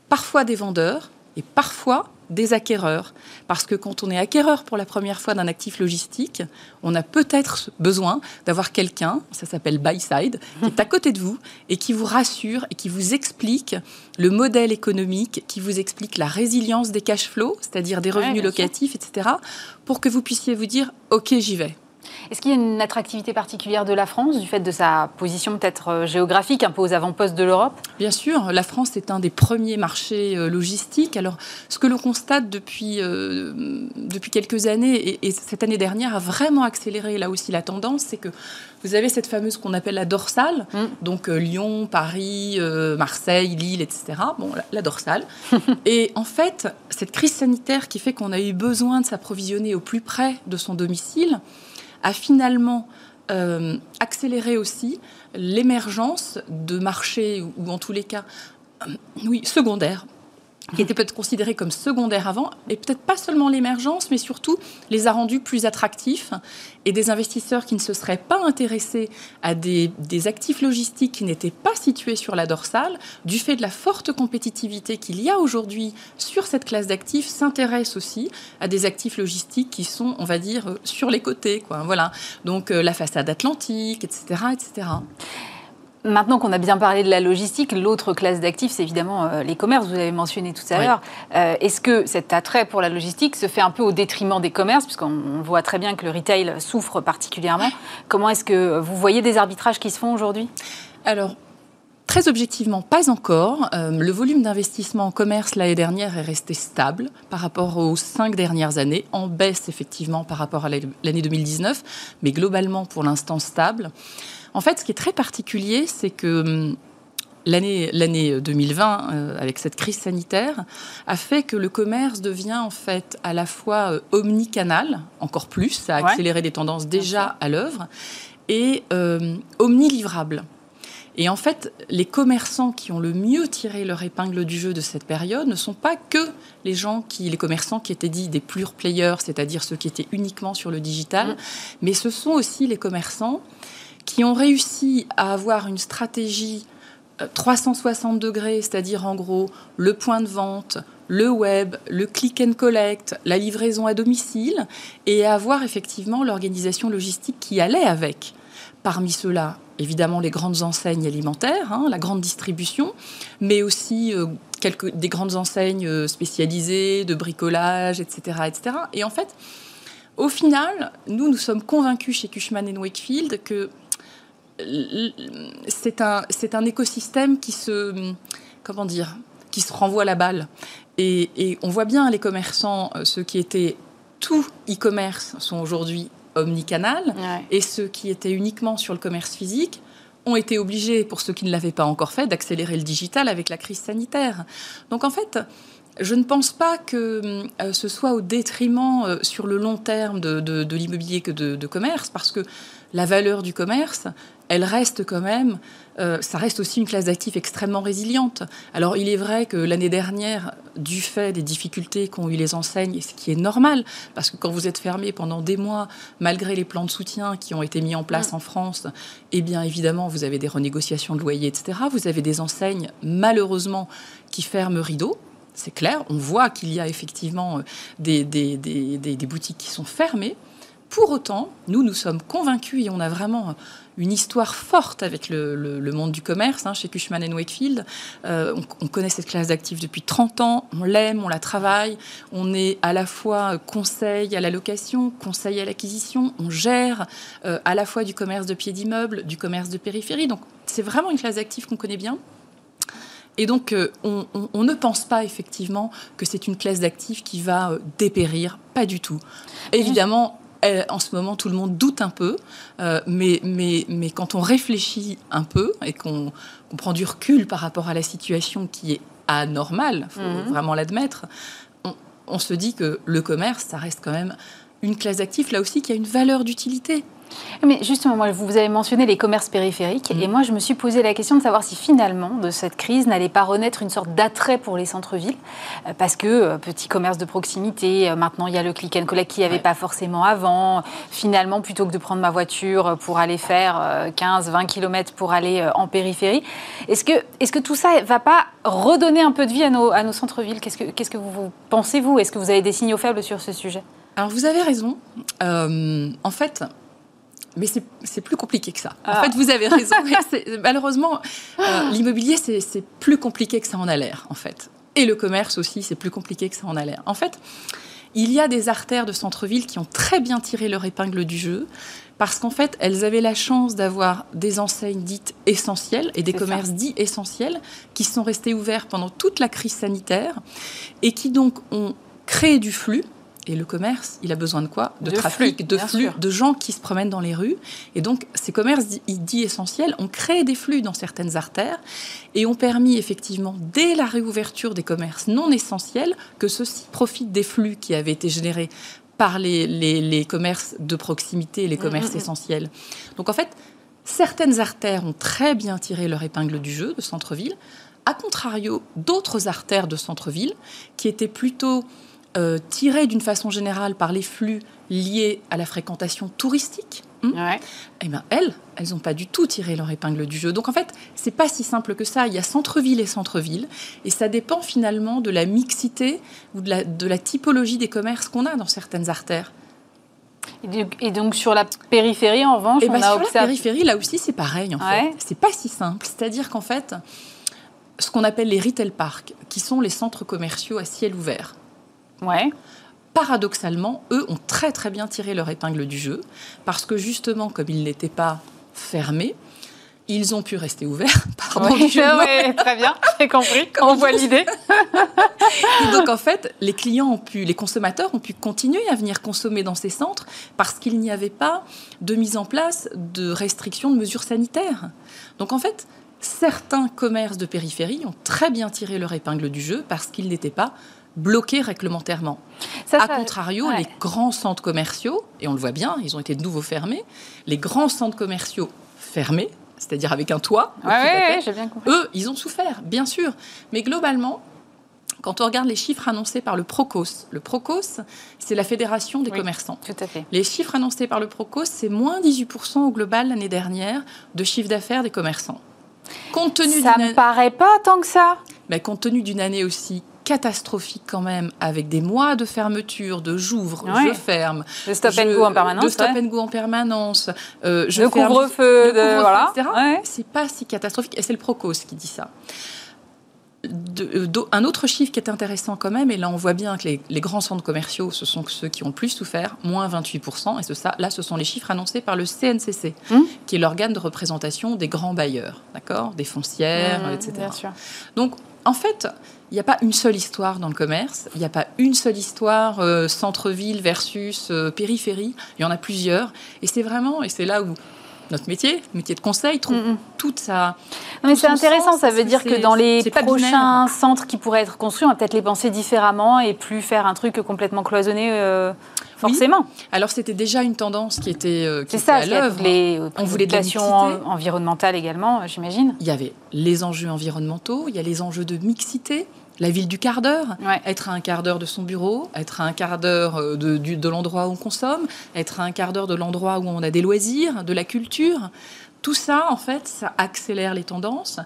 parfois des vendeurs et parfois des acquéreurs. Parce que quand on est acquéreur pour la première fois d'un actif logistique, on a peut-être besoin d'avoir quelqu'un, ça s'appelle buy side, qui est à côté de vous et qui vous rassure et qui vous explique le modèle économique, qui vous explique la résilience des cash flows, c'est-à-dire des revenus locatifs, etc., pour que vous puissiez vous dire, OK, j'y vais. Est-ce qu'il y a une attractivité particulière de la France, du fait de sa position peut-être euh, géographique, un peu aux avant-postes de l'Europe? Bien sûr, la France est un des premiers marchés euh, logistiques. Alors, ce que l'on constate depuis, euh, depuis quelques années, et, cette année dernière a vraiment accéléré là aussi la tendance, c'est que vous avez cette fameuse qu'on appelle la dorsale, mm. donc Lyon, Paris, Marseille, Lille, etc. Bon, la dorsale. et en fait, cette crise sanitaire qui fait qu'on a eu besoin de s'approvisionner au plus près de son domicile, a finalement euh, accéléré aussi l'émergence de marchés, ou en tous les cas, euh, oui, secondaires, qui étaient peut-être considérés comme secondaires avant, et peut-être pas seulement l'émergence, mais surtout les a rendus plus attractifs, et des investisseurs qui ne se seraient pas intéressés à des, actifs logistiques qui n'étaient pas situés sur la dorsale, du fait de la forte compétitivité qu'il y a aujourd'hui sur cette classe d'actifs, s'intéressent aussi à des actifs logistiques qui sont, on va dire, sur les côtés. Quoi. Voilà. Donc euh, la façade atlantique, etc. etc. Maintenant qu'on a bien parlé de la logistique, l'autre classe d'actifs, c'est évidemment euh, les commerces, vous avez mentionné tout à l'heure. Euh, est-ce que cet attrait pour la logistique se fait un peu au détriment des commerces, puisqu'on voit très bien que le retail souffre particulièrement Comment est-ce que vous voyez des arbitrages qui se font aujourd'hui? Alors, Très objectivement, pas encore. Euh, le volume d'investissement en commerce l'année dernière est resté stable par rapport aux cinq dernières années, en baisse effectivement par rapport à l'année 2019, mais globalement pour l'instant stable. En fait, ce qui est très particulier, c'est que hum, l'année 2020, euh, avec cette crise sanitaire, a fait que le commerce devient en fait à la fois euh, omnicanal, encore plus, ça a accéléré des tendances déjà à l'œuvre, et euh, omnilivrable. Et en fait, les commerçants qui ont le mieux tiré leur épingle du jeu de cette période ne sont pas que les gens qui, les commerçants qui étaient dits des pure players, c'est-à-dire ceux qui étaient uniquement sur le digital, mmh. mais ce sont aussi les commerçants qui ont réussi à avoir une stratégie 360 euh, degrés, c'est-à-dire en gros le point de vente, le web, le click and collect, la livraison à domicile, et à avoir effectivement l'organisation logistique qui allait avec. Parmi ceux-là, évidemment, les grandes enseignes alimentaires, hein, la grande distribution, mais aussi euh, des grandes enseignes euh, spécialisées de bricolage, etc., etc. Et en fait, au final, nous, nous sommes convaincus chez Cushman Wakefield que c'est un, c'est un écosystème qui se, comment dire, qui se renvoie la balle. Et, on voit bien les commerçants, euh, ceux qui étaient tout e-commerce sont aujourd'hui omnicanal, et ceux qui étaient uniquement sur le commerce physique ont été obligés, pour ceux qui ne l'avaient pas encore fait, d'accélérer le digital avec la crise sanitaire. Donc en fait, je ne pense pas que euh, ce soit au détriment euh, sur le long terme de, l'immobilier que de, de, commerce, parce que la valeur du commerce, elle reste quand même, euh, ça reste aussi une classe d'actifs extrêmement résiliente. Alors il est vrai que l'année dernière, du fait des difficultés qu'ont eu les enseignes, ce qui est normal, parce que quand vous êtes fermé pendant des mois, malgré les plans de soutien qui ont été mis en place mm. en France, eh bien évidemment, vous avez des renégociations de loyers, etc. Vous avez des enseignes, malheureusement, qui ferment rideau. C'est clair, on voit qu'il y a effectivement euh, des, des, des boutiques qui sont fermées. Pour autant, nous, nous sommes convaincus et on a vraiment une histoire forte avec le, monde du commerce hein, chez Cushman Wakefield. Euh, on, connaît cette classe d'actifs depuis 30 ans, on l'aime, on la travaille, on est à la fois conseil à la location, conseil à l'acquisition, on gère euh, à la fois du commerce de pieds d'immeubles, du commerce de périphérie. Donc c'est vraiment une classe d'actifs qu'on connaît bien. Et donc, euh, on, ne pense pas effectivement que c'est une classe d'actifs qui va dépérir, pas du tout. Évidemment, en ce moment, tout le monde doute un peu, euh, mais, mais, mais quand on réfléchit un peu et qu'on prend du recul par rapport à la situation qui est anormale, il faut mhm. vraiment l'admettre, on, on, se dit que le commerce, ça reste quand même une classe d'actifs, là aussi, qui a une valeur d'utilité. Mais justement, moi, vous avez mentionné les commerces périphériques, et mm. moi, je me suis posé la question de savoir si finalement, de cette crise, n'allait pas renaître une sorte d'attrait pour les centres-villes, euh, parce que euh, petit commerce de proximité, euh, maintenant il y a le click and collect qu'il n'y avait pas forcément avant. Finalement, plutôt que de prendre ma voiture pour aller faire 15-20 km pour aller en périphérie, est-ce que, est que tout ça ne va pas redonner un peu de vie à nos, à nos centres-villes? Qu'est-ce que, qu'est-ce que vous, pensez, vous? Est-ce que vous avez des signaux faibles sur ce sujet? Alors vous avez raison. en fait, mais c'est plus compliqué que ça. En ah. fait, vous avez raison. malheureusement, euh, l'immobilier, c'est plus compliqué que ça en a l'air, en fait. Et le commerce aussi, c'est plus compliqué que ça en a l'air. En fait, il y a des artères de centre-ville qui ont très bien tiré leur épingle du jeu parce qu'en fait, elles avaient la chance d'avoir des enseignes dites essentielles et des commerces dits essentiels qui sont restés ouverts pendant toute la crise sanitaire et qui donc ont créé du flux et le commerce, il a besoin de quoi De, trafic, de flux, de gens qui se promènent dans les rues. Et donc, ces commerces dits essentiels ont créé des flux dans certaines artères et ont permis effectivement, dès la réouverture des commerces non essentiels, que ceux-ci profitent des flux qui avaient été générés par les, les, commerces de proximité, les mm, commerces mm, mm. essentiels. Donc, en fait, certaines artères ont très bien tiré leur épingle du jeu de centre-ville. A contrario, d'autres artères de centre-ville qui étaient plutôt euh, tirées d'une façon générale par les flux liés à la fréquentation touristique, hein, eh ben elles, elles n'ont pas du tout tiré leur épingle du jeu. Donc en fait, c'est pas si simple que ça. Il y a centre-ville et centre-ville, et ça dépend finalement de la mixité ou de la, de la typologie des commerces qu'on a dans certaines artères. Et donc sur la périphérie, en revanche, et eh on ben, a sur la périphérie, là aussi, c'est pareil. En fait, c'est pas si simple. C'est-à-dire qu'en fait, ce qu'on appelle les retail parks, qui sont les centres commerciaux à ciel ouvert, Ouais. Paradoxalement, eux ont très très bien tiré leur épingle du jeu parce que justement, comme ils n'étaient pas fermés, ils ont pu rester ouverts. Pardon, oui, très bien, j'ai compris. On voit l'idée. donc en fait, les clients ont pu, les consommateurs ont pu continuer à venir consommer dans ces centres parce qu'il n'y avait pas de mise en place de restrictions de mesures sanitaires. Donc en fait, certains commerces de périphérie ont très bien tiré leur épingle du jeu parce qu'ils n'étaient pas bloqués réglementairement. A contrario, les grands centres commerciaux, et on le voit bien, ils ont été de nouveau fermés, les grands centres commerciaux fermés, c'est-à-dire avec un toit, eux, ils ont souffert, bien sûr. Mais globalement, quand on regarde les chiffres annoncés par le Procos, le Procos, c'est la fédération des commerçants. Tout à fait. Les chiffres annoncés par le Procos, c'est moins 18% au global l'année dernière de chiffre d'affaires des commerçants. Compte tenu ça ne me paraît pas tant que ça. Mais compte tenu d'une année aussi catastrophique quand même, avec des mois de fermeture, de j'ouvre, je ferme. De stop and go en permanence. De stop and go en permanence. Euh, je couvre-feu, voilà. C'est pas si catastrophique. Et c'est le Procos qui dit ça. Euh, un autre chiffre qui est intéressant quand même, et là on voit bien que les, grands centres commerciaux, ce sont ceux qui ont le plus souffert, moins 28%, et ce, ça, là ce sont les chiffres annoncés par le CNCC, hum. qui est l'organe de représentation des grands bailleurs, d'accord? Des foncières, hum, etc. Donc en fait, il n'y a pas une seule histoire dans le commerce, il n'y a pas une seule histoire euh, centre-ville versus euh, périphérie, il y en a plusieurs. Et c'est vraiment, et c'est là où notre métier, métier de conseil, trouve mm, mm. toute sa. mais c'est intéressant, ça veut dire que dans les prochains centres qui pourraient être construits, on va peut-être les penser différemment et plus faire un truc complètement cloisonné. Euh, forcément. Alors c'était déjà une tendance qui était, qui ça, à l'œuvre. Les on voulait de environnementale également, j'imagine. Il y avait les enjeux environnementaux, il y a les enjeux de mixité. La ville du quart d'heure, être à un quart d'heure de son bureau, être à un quart d'heure euh, de, de l'endroit où on consomme, être à un quart d'heure de l'endroit où on a des loisirs, de la culture. Tout ça, en fait, ça accélère les tendances.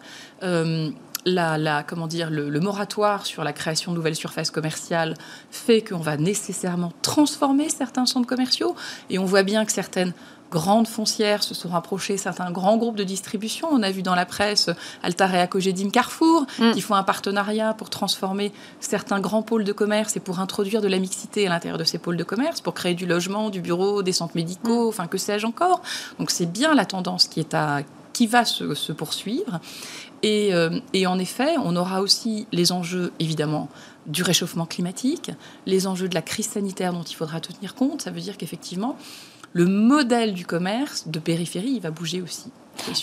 Euh, la, comment dire, le, moratoire sur la création de nouvelles surfaces commerciales fait qu'on va nécessairement transformer certains centres commerciaux. Et on voit bien que certaines grandes foncières se sont rapprochées, certains grands groupes de distribution. On a vu dans la presse Altarea Cogedim Carrefour mm. qui font un partenariat pour transformer certains grands pôles de commerce et pour introduire de la mixité à l'intérieur de ces pôles de commerce, pour créer du logement, du bureau, des centres médicaux, mm. enfin que sais-je encore. Donc c'est bien la tendance qui est à qui va se poursuivre. Euh, et, en effet, on aura aussi les enjeux, évidemment, du réchauffement climatique, les enjeux de la crise sanitaire dont il faudra tenir compte. Ça veut dire qu'effectivement, le modèle du commerce de périphérie, il va bouger aussi.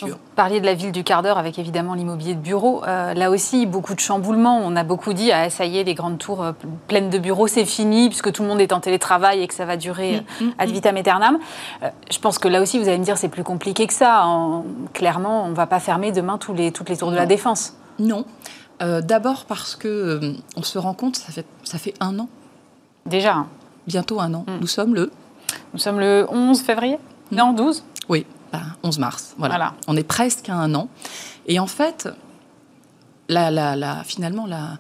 Vous parliez de la ville du quart d'heure avec évidemment l'immobilier de bureaux. Euh, là aussi, beaucoup de chamboulements. On a beaucoup dit, ah, ça y est, les grandes tours euh, pleines de bureaux, c'est fini, puisque tout le monde est en télétravail et que ça va durer mm, mm, ad mm. vitam aeternam. je pense que là aussi, vous allez me dire, c'est plus compliqué que ça. clairement, on ne va pas fermer demain tous les, toutes les tours de la défense. Non. D'abord parce que on se rend compte, ça fait, ça fait un an. Déjà. Bientôt un an. Nous sommes le nous sommes le 11 février Non, 12 Oui, 11 bah, mars. Voilà. On est presque à un an. Et en fait, la, la, finalement, la,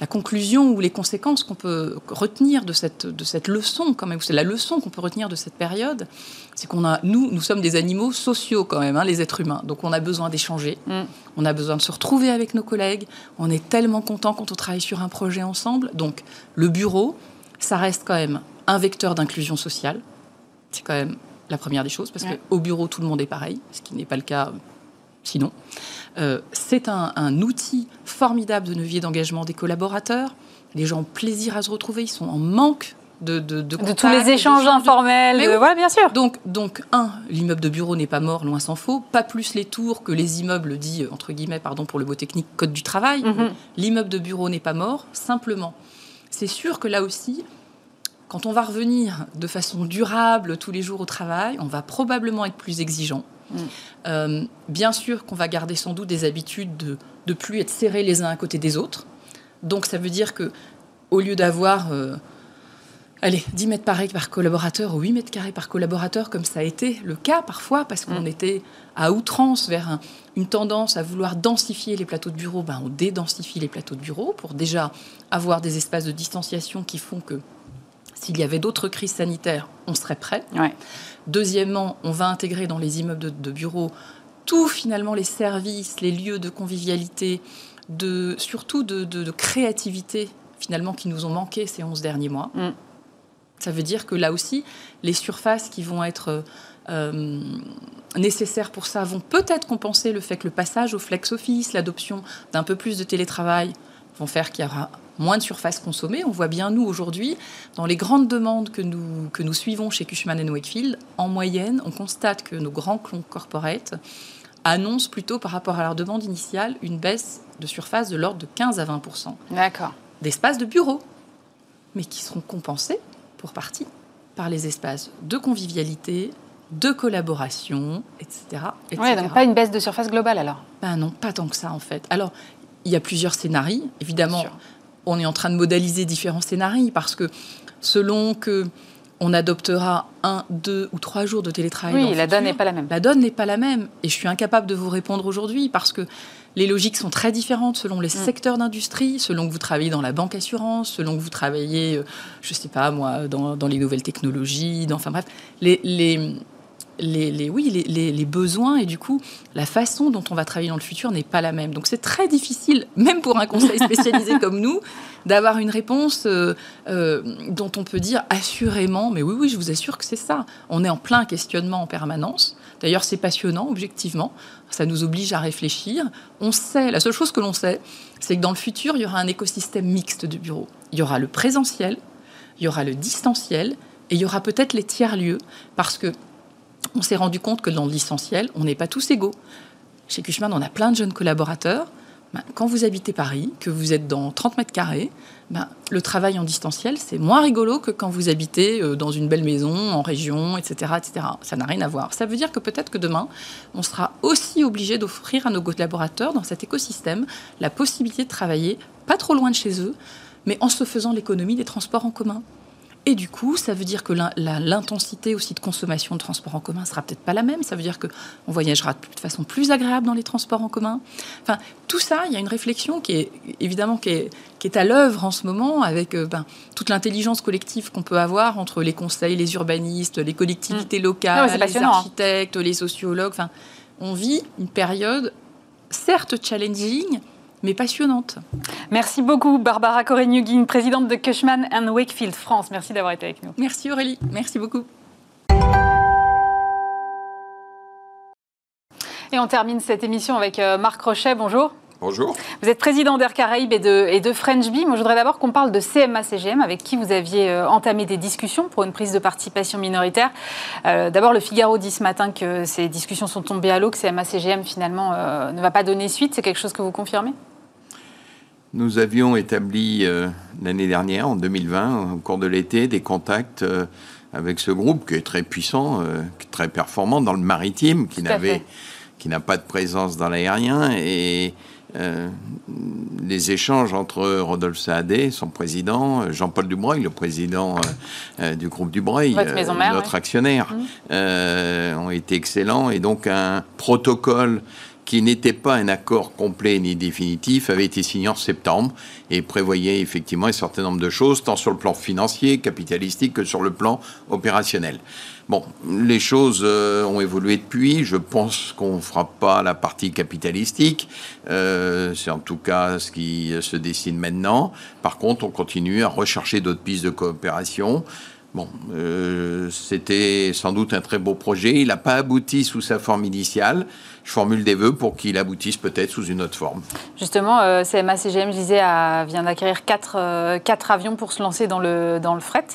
la conclusion ou les conséquences qu'on peut retenir de cette, de cette leçon, quand même, c'est la leçon qu'on peut retenir de cette période, c'est qu'on a, nous, nous sommes des animaux sociaux quand même, hein, les êtres humains. Donc on a besoin d'échanger, mm. on a besoin de se retrouver avec nos collègues, on est tellement content quand on travaille sur un projet ensemble. Donc le bureau, ça reste quand même un vecteur d'inclusion sociale. C'est quand même la première des choses, parce qu'au bureau, tout le monde est pareil, ce qui n'est pas le cas sinon. Euh, c'est un, outil formidable de levier d'engagement des collaborateurs. Les gens ont plaisir à se retrouver, ils sont en manque de, de, de, tous les échanges informels. Oui. Voilà, bien sûr. Donc, donc un, l'immeuble de bureau n'est pas mort, loin s'en faut. Pas plus les tours que les immeubles dits, entre guillemets, pardon pour le mot technique, code du travail. Mhm. L'immeuble de bureau n'est pas mort. Simplement, c'est sûr que là aussi, quand on va revenir de façon durable tous les jours au travail, on va probablement être plus exigeant. Mm. Euh, bien sûr qu'on va garder sans doute des habitudes de ne plus être serrés les uns à côté des autres. Donc ça veut dire que au lieu d'avoir euh, allez, 10 mètres carrés par collaborateur ou 8 mètres carrés par collaborateur, comme ça a été le cas parfois, parce qu'on mm. était à outrance vers une tendance à vouloir densifier les plateaux de bureau, ben on dédensifie les plateaux de bureau pour déjà avoir des espaces de distanciation qui font que s'il y avait d'autres crises sanitaires, on serait prêt. Deuxièmement, on va intégrer dans les immeubles de, bureaux tous finalement les services, les lieux de convivialité, de, surtout de, créativité finalement qui nous ont manqué ces 11 derniers mois. Mm. Ça veut dire que là aussi, les surfaces qui vont être euh, nécessaires pour ça vont peut-être compenser le fait que le passage au flex office, l'adoption d'un peu plus de télétravail vont faire qu'il y aura moins de surface consommée. On voit bien, nous, aujourd'hui, dans les grandes demandes que nous, que nous suivons chez Cushman Wakefield, en moyenne, on constate que nos grands corporates annoncent plutôt, par rapport à leur demande initiale, une baisse de surface de l'ordre de 15 à 20% D'accord. D'espaces de bureaux, mais qui seront compensés, pour partie, par les espaces de convivialité, de collaboration, etc. Oui, donc pas une baisse de surface globale alors? Ben non, pas tant que ça en fait. Alors, il y a plusieurs scénarios. Évidemment, on est en train de modéliser différents scénarios parce que selon que on adoptera un, deux ou trois jours de télétravail. Oui, la donne n'est pas la même. La donne n'est pas la même. Et je suis incapable de vous répondre aujourd'hui parce que les logiques sont très différentes selon les mm. secteurs d'industrie, selon que vous travaillez dans la banque assurance, selon que vous travaillez, euh, je ne sais pas moi, dans, les nouvelles technologies, dans, enfin bref, les, les, oui, les, besoins et du coup, la façon dont on va travailler dans le futur n'est pas la même. Donc c'est très difficile, même pour un conseil spécialisé comme nous, d'avoir une réponse euh, euh, dont on peut dire assurément, mais oui, oui, je vous assure que c'est ça. On est en plein questionnement en permanence. D'ailleurs, c'est passionnant, objectivement. Ça nous oblige à réfléchir. On sait, la seule chose que l'on sait, c'est que dans le futur, il y aura un écosystème mixte de bureaux. Il y aura le présentiel, il y aura le distanciel, et il y aura peut-être les tiers-lieux, parce que on s'est rendu compte que dans le licenciel, on n'est pas tous égaux. Chez Cushman, on a plein de jeunes collaborateurs, Ben, quand vous habitez Paris, que vous êtes dans 30 mètres carrés, ben, le travail en distanciel, c'est moins rigolo que quand vous habitez euh, dans une belle maison, en région, etc. etc. Ça n'a rien à voir. Ça veut dire que peut-être que demain, on sera aussi obligé d'offrir à nos collaborateurs dans cet écosystème la possibilité de travailler pas trop loin de chez eux, mais en se faisant l'économie des transports en commun. Et du coup, ça veut dire que l'intensité aussi de consommation de transports en commun sera peut-être pas la même. Ça veut dire qu'on voyagera de façon plus agréable dans les transports en commun. Enfin, tout ça, il y a une réflexion qui est évidemment qui est, qui est à l'œuvre en ce moment avec euh, ben, toute l'intelligence collective qu'on peut avoir entre les conseils, les urbanistes, les collectivités mmh. locales, les hein. architectes, les sociologues. Enfin, on vit une période certes challenging, mais passionnante. Merci beaucoup, Barbara Korenyugin, présidente de Cushman and Wakefield France. Merci d'avoir été avec nous. Merci Aurélie, merci beaucoup. Et on termine cette émission avec euh, Marc Rochet. Bonjour. Bonjour. Vous êtes président d'Air Caraïbes et de, et de French Bee. Moi, je voudrais d'abord qu'on parle de CMA-CGM, avec qui vous aviez euh, entamé des discussions pour une prise de participation minoritaire. Euh, d'abord, le Figaro dit ce matin que ces discussions sont tombées à l'eau, que CMA-CGM, finalement, ne va pas donner suite. C'est quelque chose que vous confirmez? Nous avions établi euh, l'année dernière, en 2020, au cours de l'été, des contacts euh, avec ce groupe qui est très puissant, euh, très performant dans le maritime, qui n'avait, qui n'a pas de présence dans l'aérien et les échanges entre Rodolphe Saadé, son président, Jean-Paul Dubreuil, le président du groupe Dubreuil, notre actionnaire, mmh. ont été excellents et donc un protocole qui n'était pas un accord complet ni définitif, avait été signé en septembre et prévoyait effectivement un certain nombre de choses, tant sur le plan financier, capitalistique, que sur le plan opérationnel. Bon, les choses euh, ont évolué depuis. Je pense qu'on ne fera pas la partie capitalistique. Euh, c'est en tout cas ce qui se dessine maintenant. Par contre, on continue à rechercher d'autres pistes de coopération. Bon, euh, c'était sans doute un très beau projet. Il n'a pas abouti sous sa forme initiale je formule des vœux pour qu'il aboutisse peut-être sous une autre forme. Justement, euh, CMA CGM, je disais, vient d'acquérir quatre, euh, quatre, avions pour se lancer dans le, dans le fret.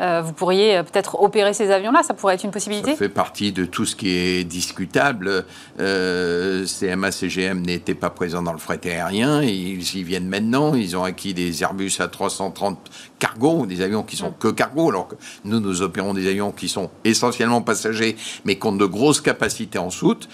Euh, vous pourriez peut-être opérer ces avions-là, ça pourrait être une possibilité Ça fait partie de tout ce qui est discutable. CMA CGM n'était pas présent dans le fret aérien, ils y viennent maintenant. Ils ont acquis des Airbus A330 cargo, des avions qui sont mm. que cargo, alors que nous, nous opérons des avions qui sont essentiellement passagers, mais qui ont de grosses capacités en soute.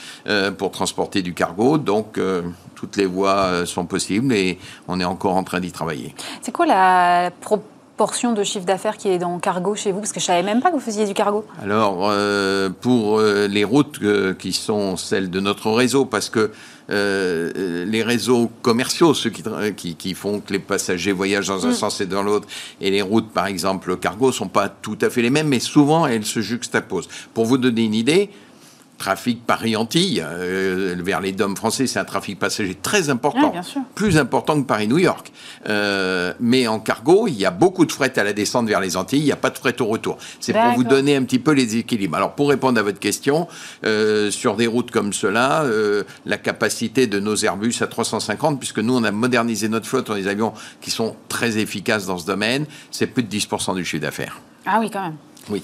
pour transporter du cargo. Donc, euh, toutes les voies euh, sont possibles et on est encore en train d'y travailler. C'est quoi la proportion de chiffre d'affaires qui est dans cargo chez vous? Parce que je savais même pas que vous faisiez du cargo. Alors, euh, pour les routes qui sont celles de notre réseau, parce que les réseaux commerciaux, ceux qui, qui, font que les passagers voyagent dans un mm. sens et dans l'autre, et les routes, par exemple, cargo, sont pas tout à fait les mêmes, mais souvent elles se juxtaposent. Pour vous donner une idée, trafic Paris-Antilles, euh, vers les DOM français, c'est un trafic passager très important, plus important que Paris-New York. Euh, mais en cargo, il y a beaucoup de fret à la descente vers les Antilles, il n'y a pas de fret au retour. C'est pour vous donner un petit peu les équilibres. Alors pour répondre à votre question, euh, sur des routes comme cela, la capacité de nos Airbus à 350, puisque nous on a modernisé notre flotte, on a des avions qui sont très efficaces dans ce domaine, c'est plus de 10% du chiffre d'affaires. Ah oui, quand même. Oui.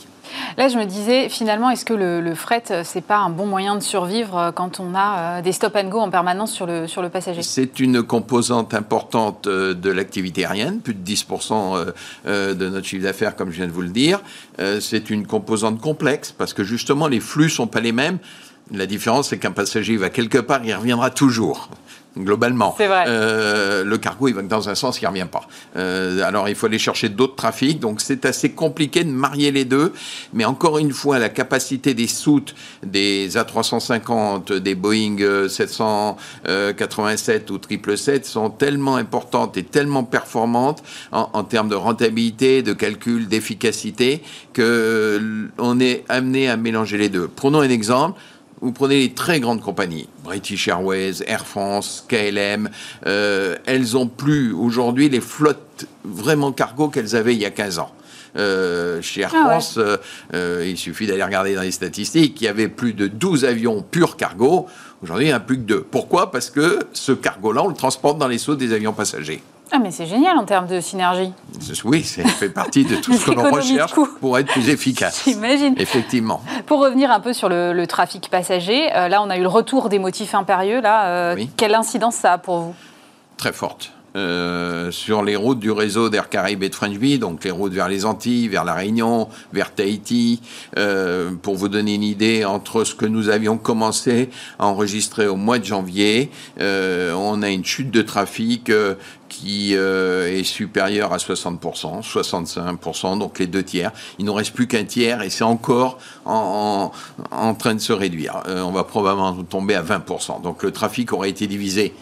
Là, je me disais, finalement, est-ce que le, fret, fret, c'est pas un bon moyen de survivre euh, quand on a euh, des stop and go en permanence sur le, sur le passager? C'est une composante importante euh, de l'activité aérienne, plus de 10% de notre chiffre d'affaires, comme je viens de vous le dire. C'est une composante complexe parce que justement, les flux sont pas les mêmes. La différence, c'est qu'un passager va quelque part, il reviendra toujours globalement. Vrai. Euh, le cargo, il va dans un sens, il ne revient pas. Euh, alors, il faut aller chercher d'autres trafics. Donc, c'est assez compliqué de marier les deux. Mais encore une fois, la capacité des soutes des A350, des Boeing 787 ou 777 sont tellement importantes et tellement performantes en, en termes de rentabilité, de calcul, d'efficacité, qu'on est amené à mélanger les deux. Prenons un exemple. Vous prenez les très grandes compagnies, British Airways, Air France, KLM, euh, elles ont plus aujourd'hui les flottes vraiment cargo qu'elles avaient il y a 15 ans. Euh, chez Air ah France, euh, il suffit d'aller regarder dans les statistiques, il y avait plus de 12 avions purs cargo. Aujourd'hui, il n'y en a plus que deux. Pourquoi? Parce que ce cargo-là, on le transporte dans les sauts des avions passagers. Ah, mais c'est génial en termes de synergie. Oui, ça fait partie de tout ce que l'on recherche pour être plus efficace. J'imagine. Effectivement. Pour revenir un peu sur le, trafic passager, euh, là, on a eu le retour des motifs impérieux. Là, euh, quelle incidence ça a pour vous? Très forte. Euh, sur les routes du réseau d'Air Caraïbes et de French Bee, donc les routes vers les Antilles, vers la Réunion, vers Tahiti. Euh, pour vous donner une idée, entre ce que nous avions commencé à enregistrer au mois de janvier, euh, on a une chute de trafic qui est supérieure à 60%, 65%, donc les deux tiers. Il nous reste plus qu'un tiers et c'est encore en, en, train de se réduire. on va probablement tomber à 20%. Donc le trafic aurait été divisé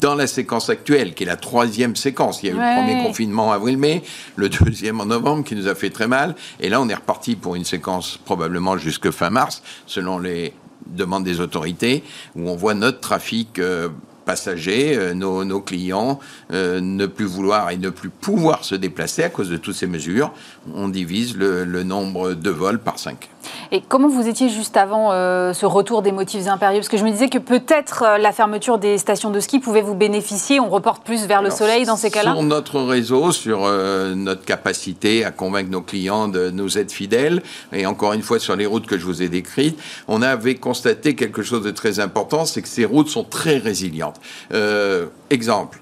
dans la séquence actuelle, qui est la troisième séquence. Il y a eu le premier confinement en avril-mai, le deuxième en novembre, qui nous a fait très mal. Et là, on est reparti pour une séquence probablement jusque fin mars, selon les demandes des autorités, où on voit notre trafic euh, passagers, euh, nos, clients, euh, ne plus vouloir et ne plus pouvoir se déplacer à cause de toutes ces mesures. On divise le, nombre de vols par 5. Et comment vous étiez juste avant euh, ce retour des motifs impérieux Parce que je me disais que peut-être la fermeture des stations de ski pouvait vous bénéficier. On reporte plus vers le soleil dans ces cas-là? Sur notre réseau, sur notre capacité à convaincre nos clients de nous être fidèles, et encore une fois sur les routes que je vous ai décrites, on avait constaté quelque chose de très important, c'est que ces routes sont très résilientes. Euh, exemple,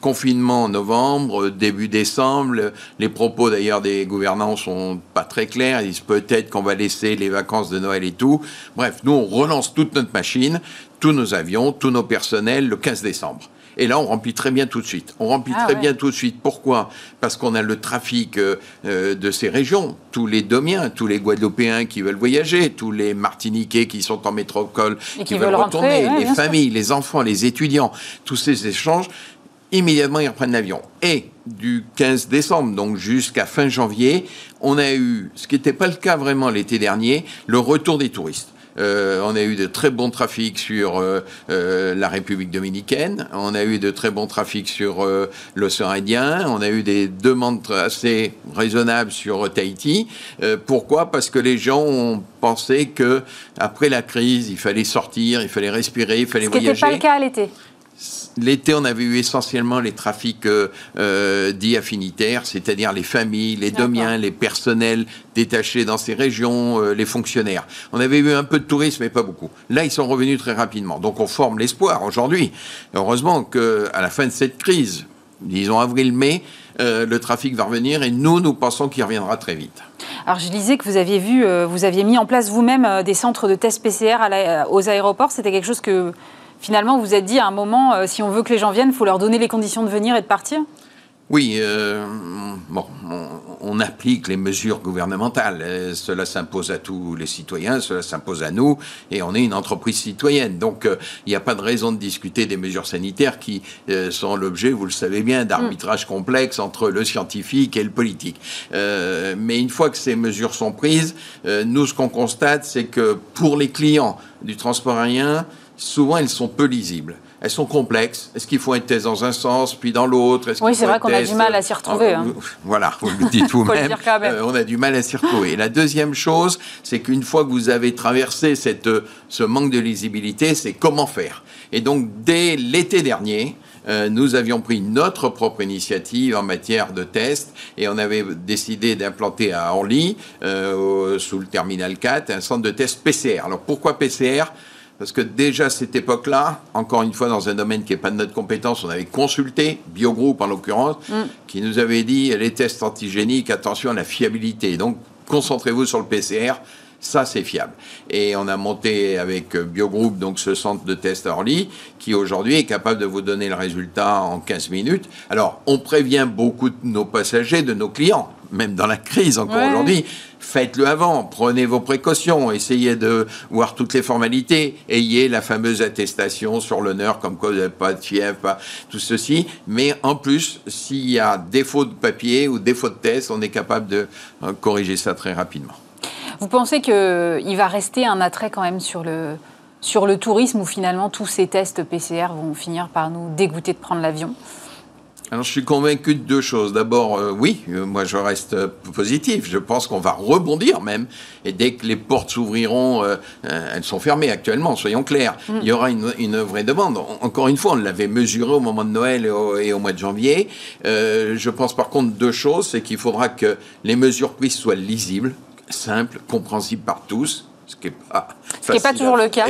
confinement en novembre, début décembre. Les propos d'ailleurs des gouvernants sont pas très clairs. Ils disent peut-être qu'on va laisser les vacances de Noël et tout. Bref, nous on relance toute notre machine, tous nos avions, tous nos personnels le 15 décembre. Et là, on remplit très bien tout de suite. On remplit ah très bien tout de suite. Pourquoi? Parce qu'on a le trafic euh, euh, de ces régions. Tous les Domiens, tous les Guadeloupéens qui veulent voyager, tous les Martiniquais qui sont en métropole, qui, qui, veulent, retourner, les familles, les enfants, les étudiants, tous ces échanges, immédiatement, ils reprennent l'avion. Et du 15 décembre, donc jusqu'à fin janvier, on a eu, ce qui n'était pas le cas vraiment l'été dernier, le retour des touristes. Euh, on a eu de très bons trafics sur euh, euh, la République dominicaine. On a eu de très bons trafics sur l'océan Indien. On a eu des demandes assez raisonnables sur Tahiti. pourquoi? Parce que les gens ont pensé que après la crise, il fallait sortir, il fallait respirer, il fallait voyager. Ce n'était pas le cas l'été. L'été, on avait eu essentiellement les trafics euh, euh, dits affinitaires, c'est-à-dire les familles, les domiens, les personnels détachés dans ces régions, euh, les fonctionnaires. On avait eu un peu de tourisme, mais pas beaucoup. Là, ils sont revenus très rapidement. Donc, on forme l'espoir aujourd'hui. Heureusement qu'à la fin de cette crise, disons avril-mai, le trafic va revenir et nous, nous pensons qu'il reviendra très vite. Alors, je disais que vous aviez vu, vous aviez mis en place vous-même des centres de tests PCR aux aéroports. C'était quelque chose que finalement, vous vous êtes dit à un moment, euh, si on veut que les gens viennent, il faut leur donner les conditions de venir et de partir? Oui, euh, bon, on, applique les mesures gouvernementales. Euh, cela s'impose à tous les citoyens, cela s'impose à nous, et on est une entreprise citoyenne. Donc, il n'y a pas de raison de discuter des mesures sanitaires qui sont l'objet, vous le savez bien, d'arbitrage complexe entre le scientifique et le politique. mais une fois que ces mesures sont prises, nous, ce qu'on constate, c'est que pour les clients du transport aérien, souvent elles sont peu lisibles. Elles sont complexes. Est-ce qu'il faut être thèse dans un sens, puis dans l'autre? Oui, c'est vrai qu'on a du mal à s'y retrouver. Hein. Voilà, vous le dites vous-même. Euh, on a du mal à s'y retrouver. Et la deuxième chose, c'est qu'une fois que vous avez traversé cette, ce manque de lisibilité, c'est comment faire. Et donc, dès l'été dernier, euh, nous avions pris notre propre initiative en matière de tests et on avait décidé d'implanter à Orly, euh, sous le terminal 4, un centre de test PCR. Alors pourquoi PCR parce que déjà à cette époque-là, encore une fois dans un domaine qui n'est pas de notre compétence, on avait consulté, Biogroup en l'occurrence, mm. qui nous avait dit les tests antigéniques, attention à la fiabilité. Donc concentrez-vous sur le PCR, ça c'est fiable. Et on a monté avec Biogroup donc ce centre de test Orly qui aujourd'hui est capable de vous donner le résultat en 15 minutes. Alors on prévient beaucoup de nos passagers, de nos clients, même dans la crise encore aujourd'hui faites-le avant, prenez vos précautions, essayez de voir toutes les formalités, ayez la fameuse attestation sur l'honneur, comme quoi vous n'avez pas de fièvre, pas tout ceci. Mais en plus, s'il y a défaut de papier ou défaut de test, on est capable de euh, corriger ça très rapidement. Vous pensez qu'il va rester un attrait quand même sur le, sur le tourisme où finalement tous ces tests PCR vont finir par nous dégoûter de prendre l'avion? Alors, je suis convaincu de deux choses. D'abord, euh, oui, euh, moi je reste euh, positif. Je pense qu'on va rebondir même. Et dès que les portes s'ouvriront, elles sont fermées actuellement, soyons clairs. Mm. Il y aura une, vraie demande. Encore une fois, on l'avait mesuré au moment de Noël et au, mois de janvier. je pense par contre deux choses. C'est qu'il faudra que les mesures prises soient lisibles, simples, compréhensibles par tous ce qui n'est pas Ce qui n'est pas toujours le cas.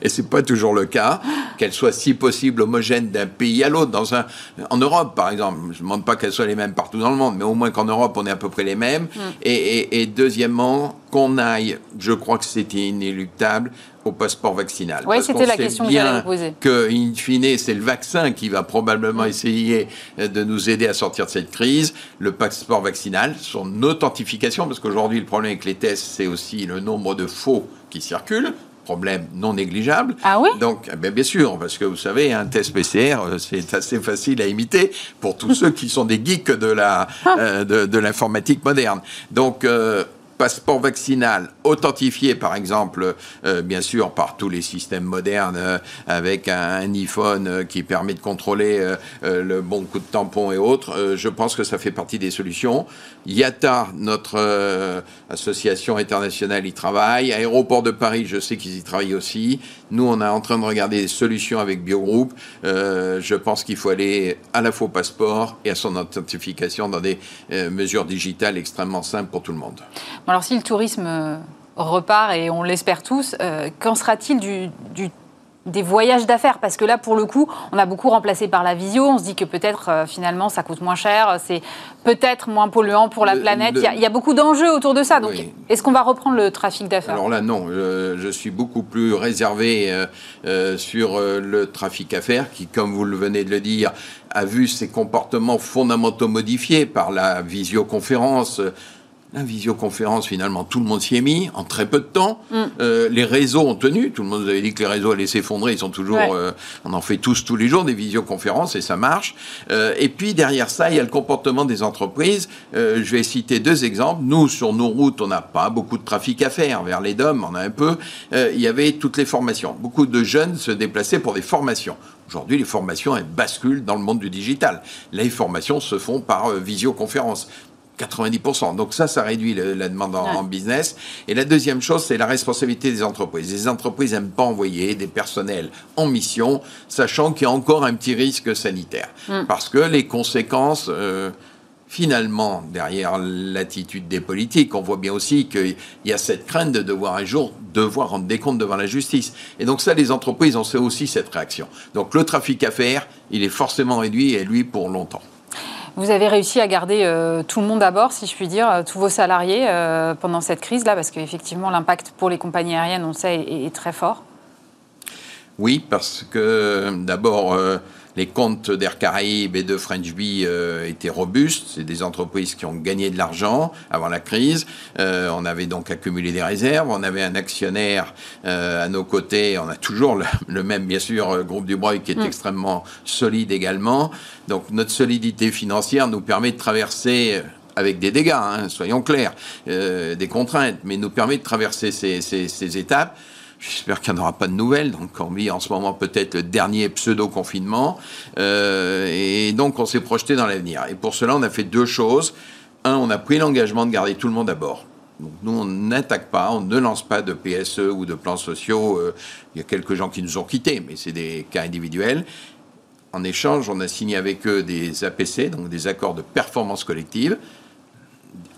Et c'est pas toujours le cas. Qu'elle soit si possible homogène d'un pays à l'autre. Dans un, en Europe, par exemple, je ne demande pas qu'elles soient les mêmes partout dans le monde, mais au moins qu'en Europe, on est à peu près les mêmes. Mm. Et, et deuxièmement, qu'on aille, je crois que c'était inéluctable, au passeport vaccinal. Oui, c'était la question que j'allais poser. Que, in fine, c'est le vaccin qui va probablement essayer euh, de nous aider à sortir de cette crise. Le passeport vaccinal, son authentification, parce qu'aujourd'hui, le problème avec les tests, c'est aussi le nombre de faux qui circulent problème non négligeable. Ah oui? Donc, eh bien, sûr, parce que vous savez, un test PCR, euh, c'est assez facile à imiter pour tous ceux qui sont des geeks de la ah. euh, de, l'informatique moderne. Donc, passeport vaccinal authentifié, par exemple, euh, bien sûr, par tous les systèmes modernes, euh, avec un, iPhone euh, qui permet de contrôler le bon coup de tampon et autres, je pense que ça fait partie des solutions. IATA, notre association internationale, y travaille. Aéroport de Paris, je sais qu'ils y travaillent aussi. Nous, on est en train de regarder des solutions avec Biogroup. je pense qu'il faut aller à la fois passeport et à son authentification dans des mesures digitales extrêmement simples pour tout le monde. Alors si le tourisme euh, repart, et on l'espère tous, euh, qu'en sera-t-il du, des voyages d'affaires? Parce que là, pour le coup, on a beaucoup remplacé par la visio. On se dit que peut-être, euh, finalement, ça coûte moins cher, c'est peut-être moins polluant pour la planète. Il, y a, beaucoup d'enjeux autour de ça. Donc, est-ce qu'on va reprendre le trafic d'affaires? Alors là, non. je suis beaucoup plus réservé sur le trafic d'affaires, qui, comme vous le venez de le dire, a vu ses comportements fondamentaux modifiés par la visioconférence la visioconférence, finalement, tout le monde s'y est mis en très peu de temps. Mm. Euh, les réseaux ont tenu. Tout le monde nous avait dit que les réseaux allaient s'effondrer. Ils sont toujours. Euh, on en fait tous tous les jours des visioconférences et ça marche. Euh, et puis derrière ça, il y a le comportement des entreprises. je vais citer deux exemples. Nous, sur nos routes, on n'a pas beaucoup de trafic à faire. Vers les DOM, on a un peu. il y avait toutes les formations. Beaucoup de jeunes se déplaçaient pour des formations. Aujourd'hui, les formations, elles basculent dans le monde du digital. Les formations se font par visioconférence. 90%. Donc ça, ça réduit la demande en, business. Et la deuxième chose, c'est la responsabilité des entreprises. Les entreprises n'aiment pas envoyer des personnels en mission, sachant qu'il y a encore un petit risque sanitaire. Mm. Parce que les conséquences... Euh, finalement, derrière l'attitude des politiques, on voit bien aussi qu'il y a cette crainte de devoir un jour devoir rendre des comptes devant la justice. Et donc ça, les entreprises ont aussi cette réaction. Donc le trafic à faire, il est forcément réduit, et lui, pour longtemps. Vous avez réussi à garder euh, tout le monde à bord, si je puis dire, euh, tous vos salariés euh, pendant cette crise-là, parce qu'effectivement, l'impact pour les compagnies aériennes, on le sait, est très fort. Oui, parce que d'abord, les comptes d'Air Caraïbes et de French Bee euh, étaient robustes. C'est des entreprises qui ont gagné de l'argent avant la crise. Euh, on avait donc accumulé des réserves. On avait un actionnaire euh, à nos côtés. On a toujours le, même, bien sûr, groupe du Breuil qui est mm. extrêmement solide également. Donc notre solidité financière nous permet de traverser avec des dégâts, hein, soyons clairs, des contraintes, mais nous permet de traverser ces, ces étapes. J'espère qu'il n'y en aura pas de nouvelles. Donc, on vit en ce moment peut-être le dernier pseudo-confinement. Euh, et donc, on s'est projeté dans l'avenir. Et pour cela, on a fait deux choses. Un, on a pris l'engagement de garder tout le monde à bord. Donc, nous, on n'attaque pas, on ne lance pas de PSE ou de plans sociaux. Euh, il y a quelques gens qui nous ont quittés, mais c'est des cas individuels. En échange, on a signé avec eux des APC, donc des accords de performance collective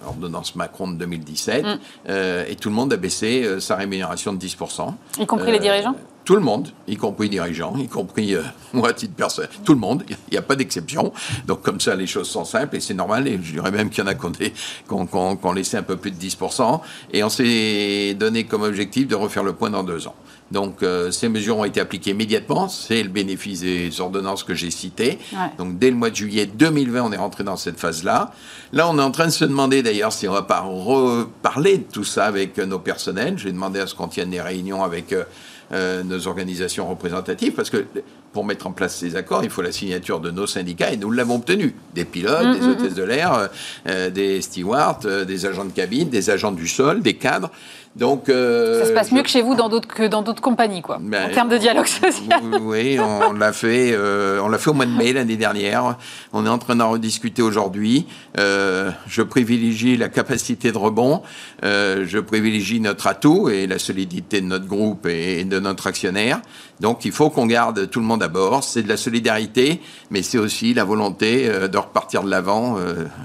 ordonnance Macron de 2017, mm. euh, et tout le monde a baissé euh, sa rémunération de 10%. Y compris les dirigeants? euh, tout le monde, y compris les dirigeants, y compris moi à titre personnel, tout le monde, il n'y a, pas d'exception. Donc comme ça, les choses sont simples et c'est normal. Et je dirais même qu'il y en a qu'on qu laissé un peu plus de 10%. Et on s'est donné comme objectif de refaire le point dans deux ans. Donc ces mesures ont été appliquées immédiatement. C'est le bénéfice des ordonnances que j'ai citées. Donc dès le mois de juillet 2020, on est rentré dans cette phase-là. Là, on est en train de se demander d'ailleurs si on va pas reparler de tout ça avec nos personnels. J'ai demandé à ce qu'on tienne des réunions avec euh, euh, nos organisations représentatives parce que pour mettre en place ces accords, il faut la signature de nos syndicats et nous l'avons obtenu. Des pilotes, mm, des mm, hôtesses mm. de l'air, euh, des stewards, des agents de cabine, des agents du sol, des cadres. Donc, euh, ça se passe mieux que chez vous dans que dans d'autres compagnies, quoi, en ben, termes de dialogue social. Oui, on l'a fait, euh, on l'a fait au mois de mai l'année dernière. On est en train d'en rediscuter aujourd'hui. Euh, je privilégie la capacité de rebond. je privilégie notre atout et la solidité de notre groupe et, de notre actionnaire. Donc, il faut qu'on garde tout le monde à bord. C'est de la solidarité, mais c'est aussi la volonté de repartir de l'avant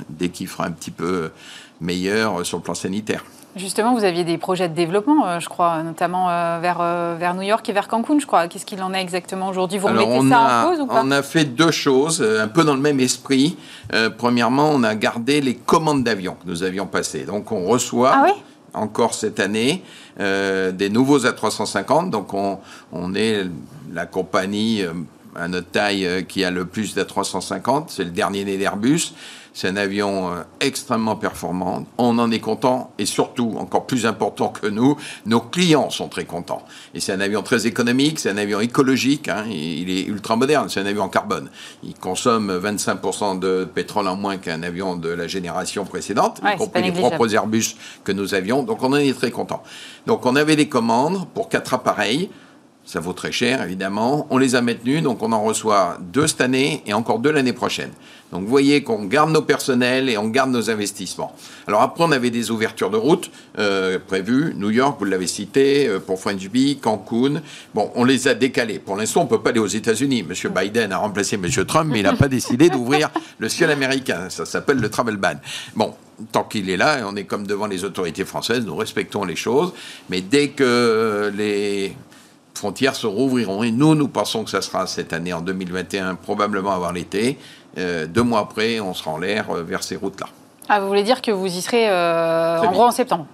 dès qu'il fera un petit peu meilleur sur le plan sanitaire. Justement, vous aviez des projets de développement, euh, je crois, notamment euh, vers, euh, vers New York et vers Cancun, je crois. Qu'est-ce qu'il en est exactement aujourd'hui? Vous remettez ça en cause ou pas? On a fait deux choses, un peu dans le même esprit. premièrement, on a gardé les commandes d'avions que nous avions passées. Donc, on reçoit ah encore cette année des nouveaux A350. Donc, on, on est la compagnie à notre taille qui a le plus d'A350. C'est le dernier né d'Airbus. C'est un avion euh, extrêmement performant. On en est content et surtout, encore plus important que nous, nos clients sont très contents. Et c'est un avion très économique, c'est un avion écologique, hein, il est ultra moderne, c'est un avion en carbone. Il consomme 25% de pétrole en moins qu'un avion de la génération précédente, y compris les propres Airbus que nous avions. Donc on en est très content. Donc on avait des commandes pour quatre appareils. Ça vaut très cher, évidemment. On les a maintenus, donc on en reçoit deux cette année et encore deux l'année prochaine. Donc vous voyez qu'on garde nos personnels et on garde nos investissements. Alors après, on avait des ouvertures de route euh, prévues. New York, vous l'avez cité, euh, pour French Bee, Cancun. Bon, on les a décalés. Pour l'instant, on ne peut pas aller aux États-Unis. Monsieur Biden a remplacé Monsieur Trump, mais il n'a pas décidé d'ouvrir le ciel américain. Ça s'appelle le travel ban. Bon, tant qu'il est là, on est comme devant les autorités françaises, nous respectons les choses. Mais dès que les frontières se rouvriront. Et nous, nous pensons que ça sera cette année, en 2021, probablement avant l'été. Euh, deux mois après, on sera en l'air euh, vers ces routes-là. Ah, vous voulez dire que vous y serez euh, en gros en septembre?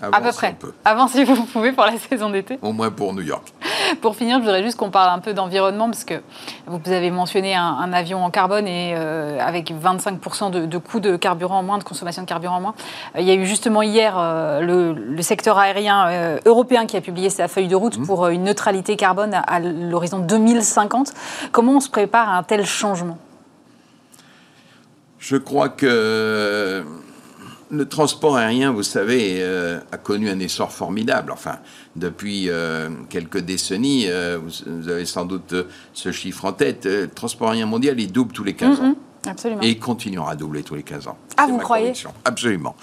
À peu près. Avant, si vous pouvez, pour la saison d'été. Au moins pour New York. pour finir, je voudrais juste qu'on parle un peu d'environnement, parce que vous avez mentionné un, avion en carbone et euh, avec 25% de, de coût de carburant en moins, de consommation de carburant en moins. Euh, il y a eu justement hier euh, le, secteur aérien européen qui a publié sa feuille de route mmh. pour une neutralité carbone à l'horizon 2050. Comment on se prépare à un tel changement? Je crois que le transport aérien, vous savez, euh, a connu un essor formidable. Enfin, depuis euh, quelques décennies, euh, vous, avez sans doute ce chiffre en tête. le transport aérien mondial, il double tous les 15 ans. Absolument. Et il continuera à doubler tous les 15 ans. Ah, vous croyez Absolument.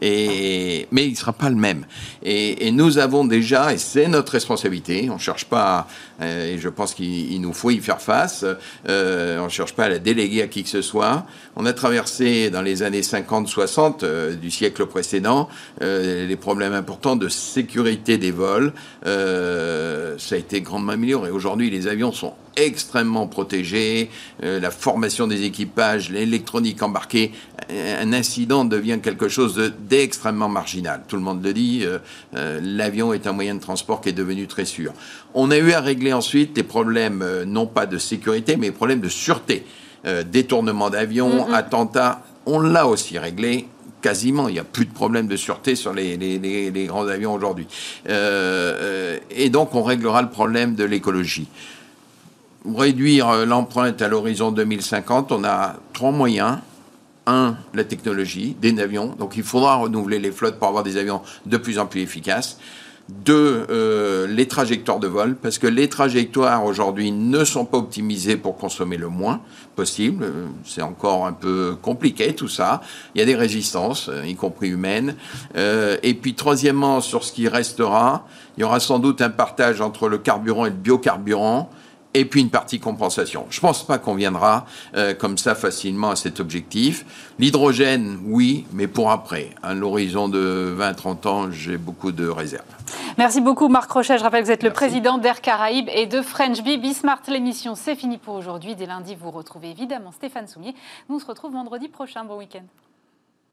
Et, mais il ne sera pas le même. Et, nous avons déjà, et c'est notre responsabilité, on ne cherche pas, euh, et je pense qu'il nous faut y faire face, euh, on ne cherche pas à la déléguer à qui que ce soit. On a traversé dans les années 50-60 euh, du siècle précédent les problèmes importants de sécurité des vols. ça a été grandement amélioré. Aujourd'hui, les avions sont extrêmement protégés, la formation des équipages, l'électronique embarquée, un incident devient quelque chose d'extrêmement marginal. Tout le monde le dit, euh, euh, l'avion est un moyen de transport qui est devenu très sûr. On a eu à régler ensuite des problèmes, euh, non pas de sécurité, mais des problèmes de sûreté. détournement d'avions, attentats, on l'a aussi réglé quasiment. Il n'y a plus de problème de sûreté sur les, les grands avions aujourd'hui. et donc, on réglera le problème de l'écologie. Réduire l'empreinte à l'horizon 2050, on a trois moyens un, la technologie, des avions. Donc il faudra renouveler les flottes pour avoir des avions de plus en plus efficaces. Deux, euh, les trajectoires de vol, parce que les trajectoires aujourd'hui ne sont pas optimisées pour consommer le moins possible. C'est encore un peu compliqué tout ça. Il y a des résistances, euh, y compris humaines. Euh, et puis troisièmement, sur ce qui restera, il y aura sans doute un partage entre le carburant et le biocarburant et puis une partie compensation. Je ne pense pas qu'on viendra euh, comme ça facilement à cet objectif. L'hydrogène, oui, mais pour après. À l'horizon de 20-30 ans, j'ai beaucoup de réserves. Merci beaucoup Marc Rochet. Je rappelle que vous êtes le président d'Air Caraïbes et de French Bee. Bismart, l'émission, c'est fini pour aujourd'hui. Dès lundi, vous retrouvez évidemment Stéphane Soumier. Nous on se retrouve vendredi prochain. Bon week-end.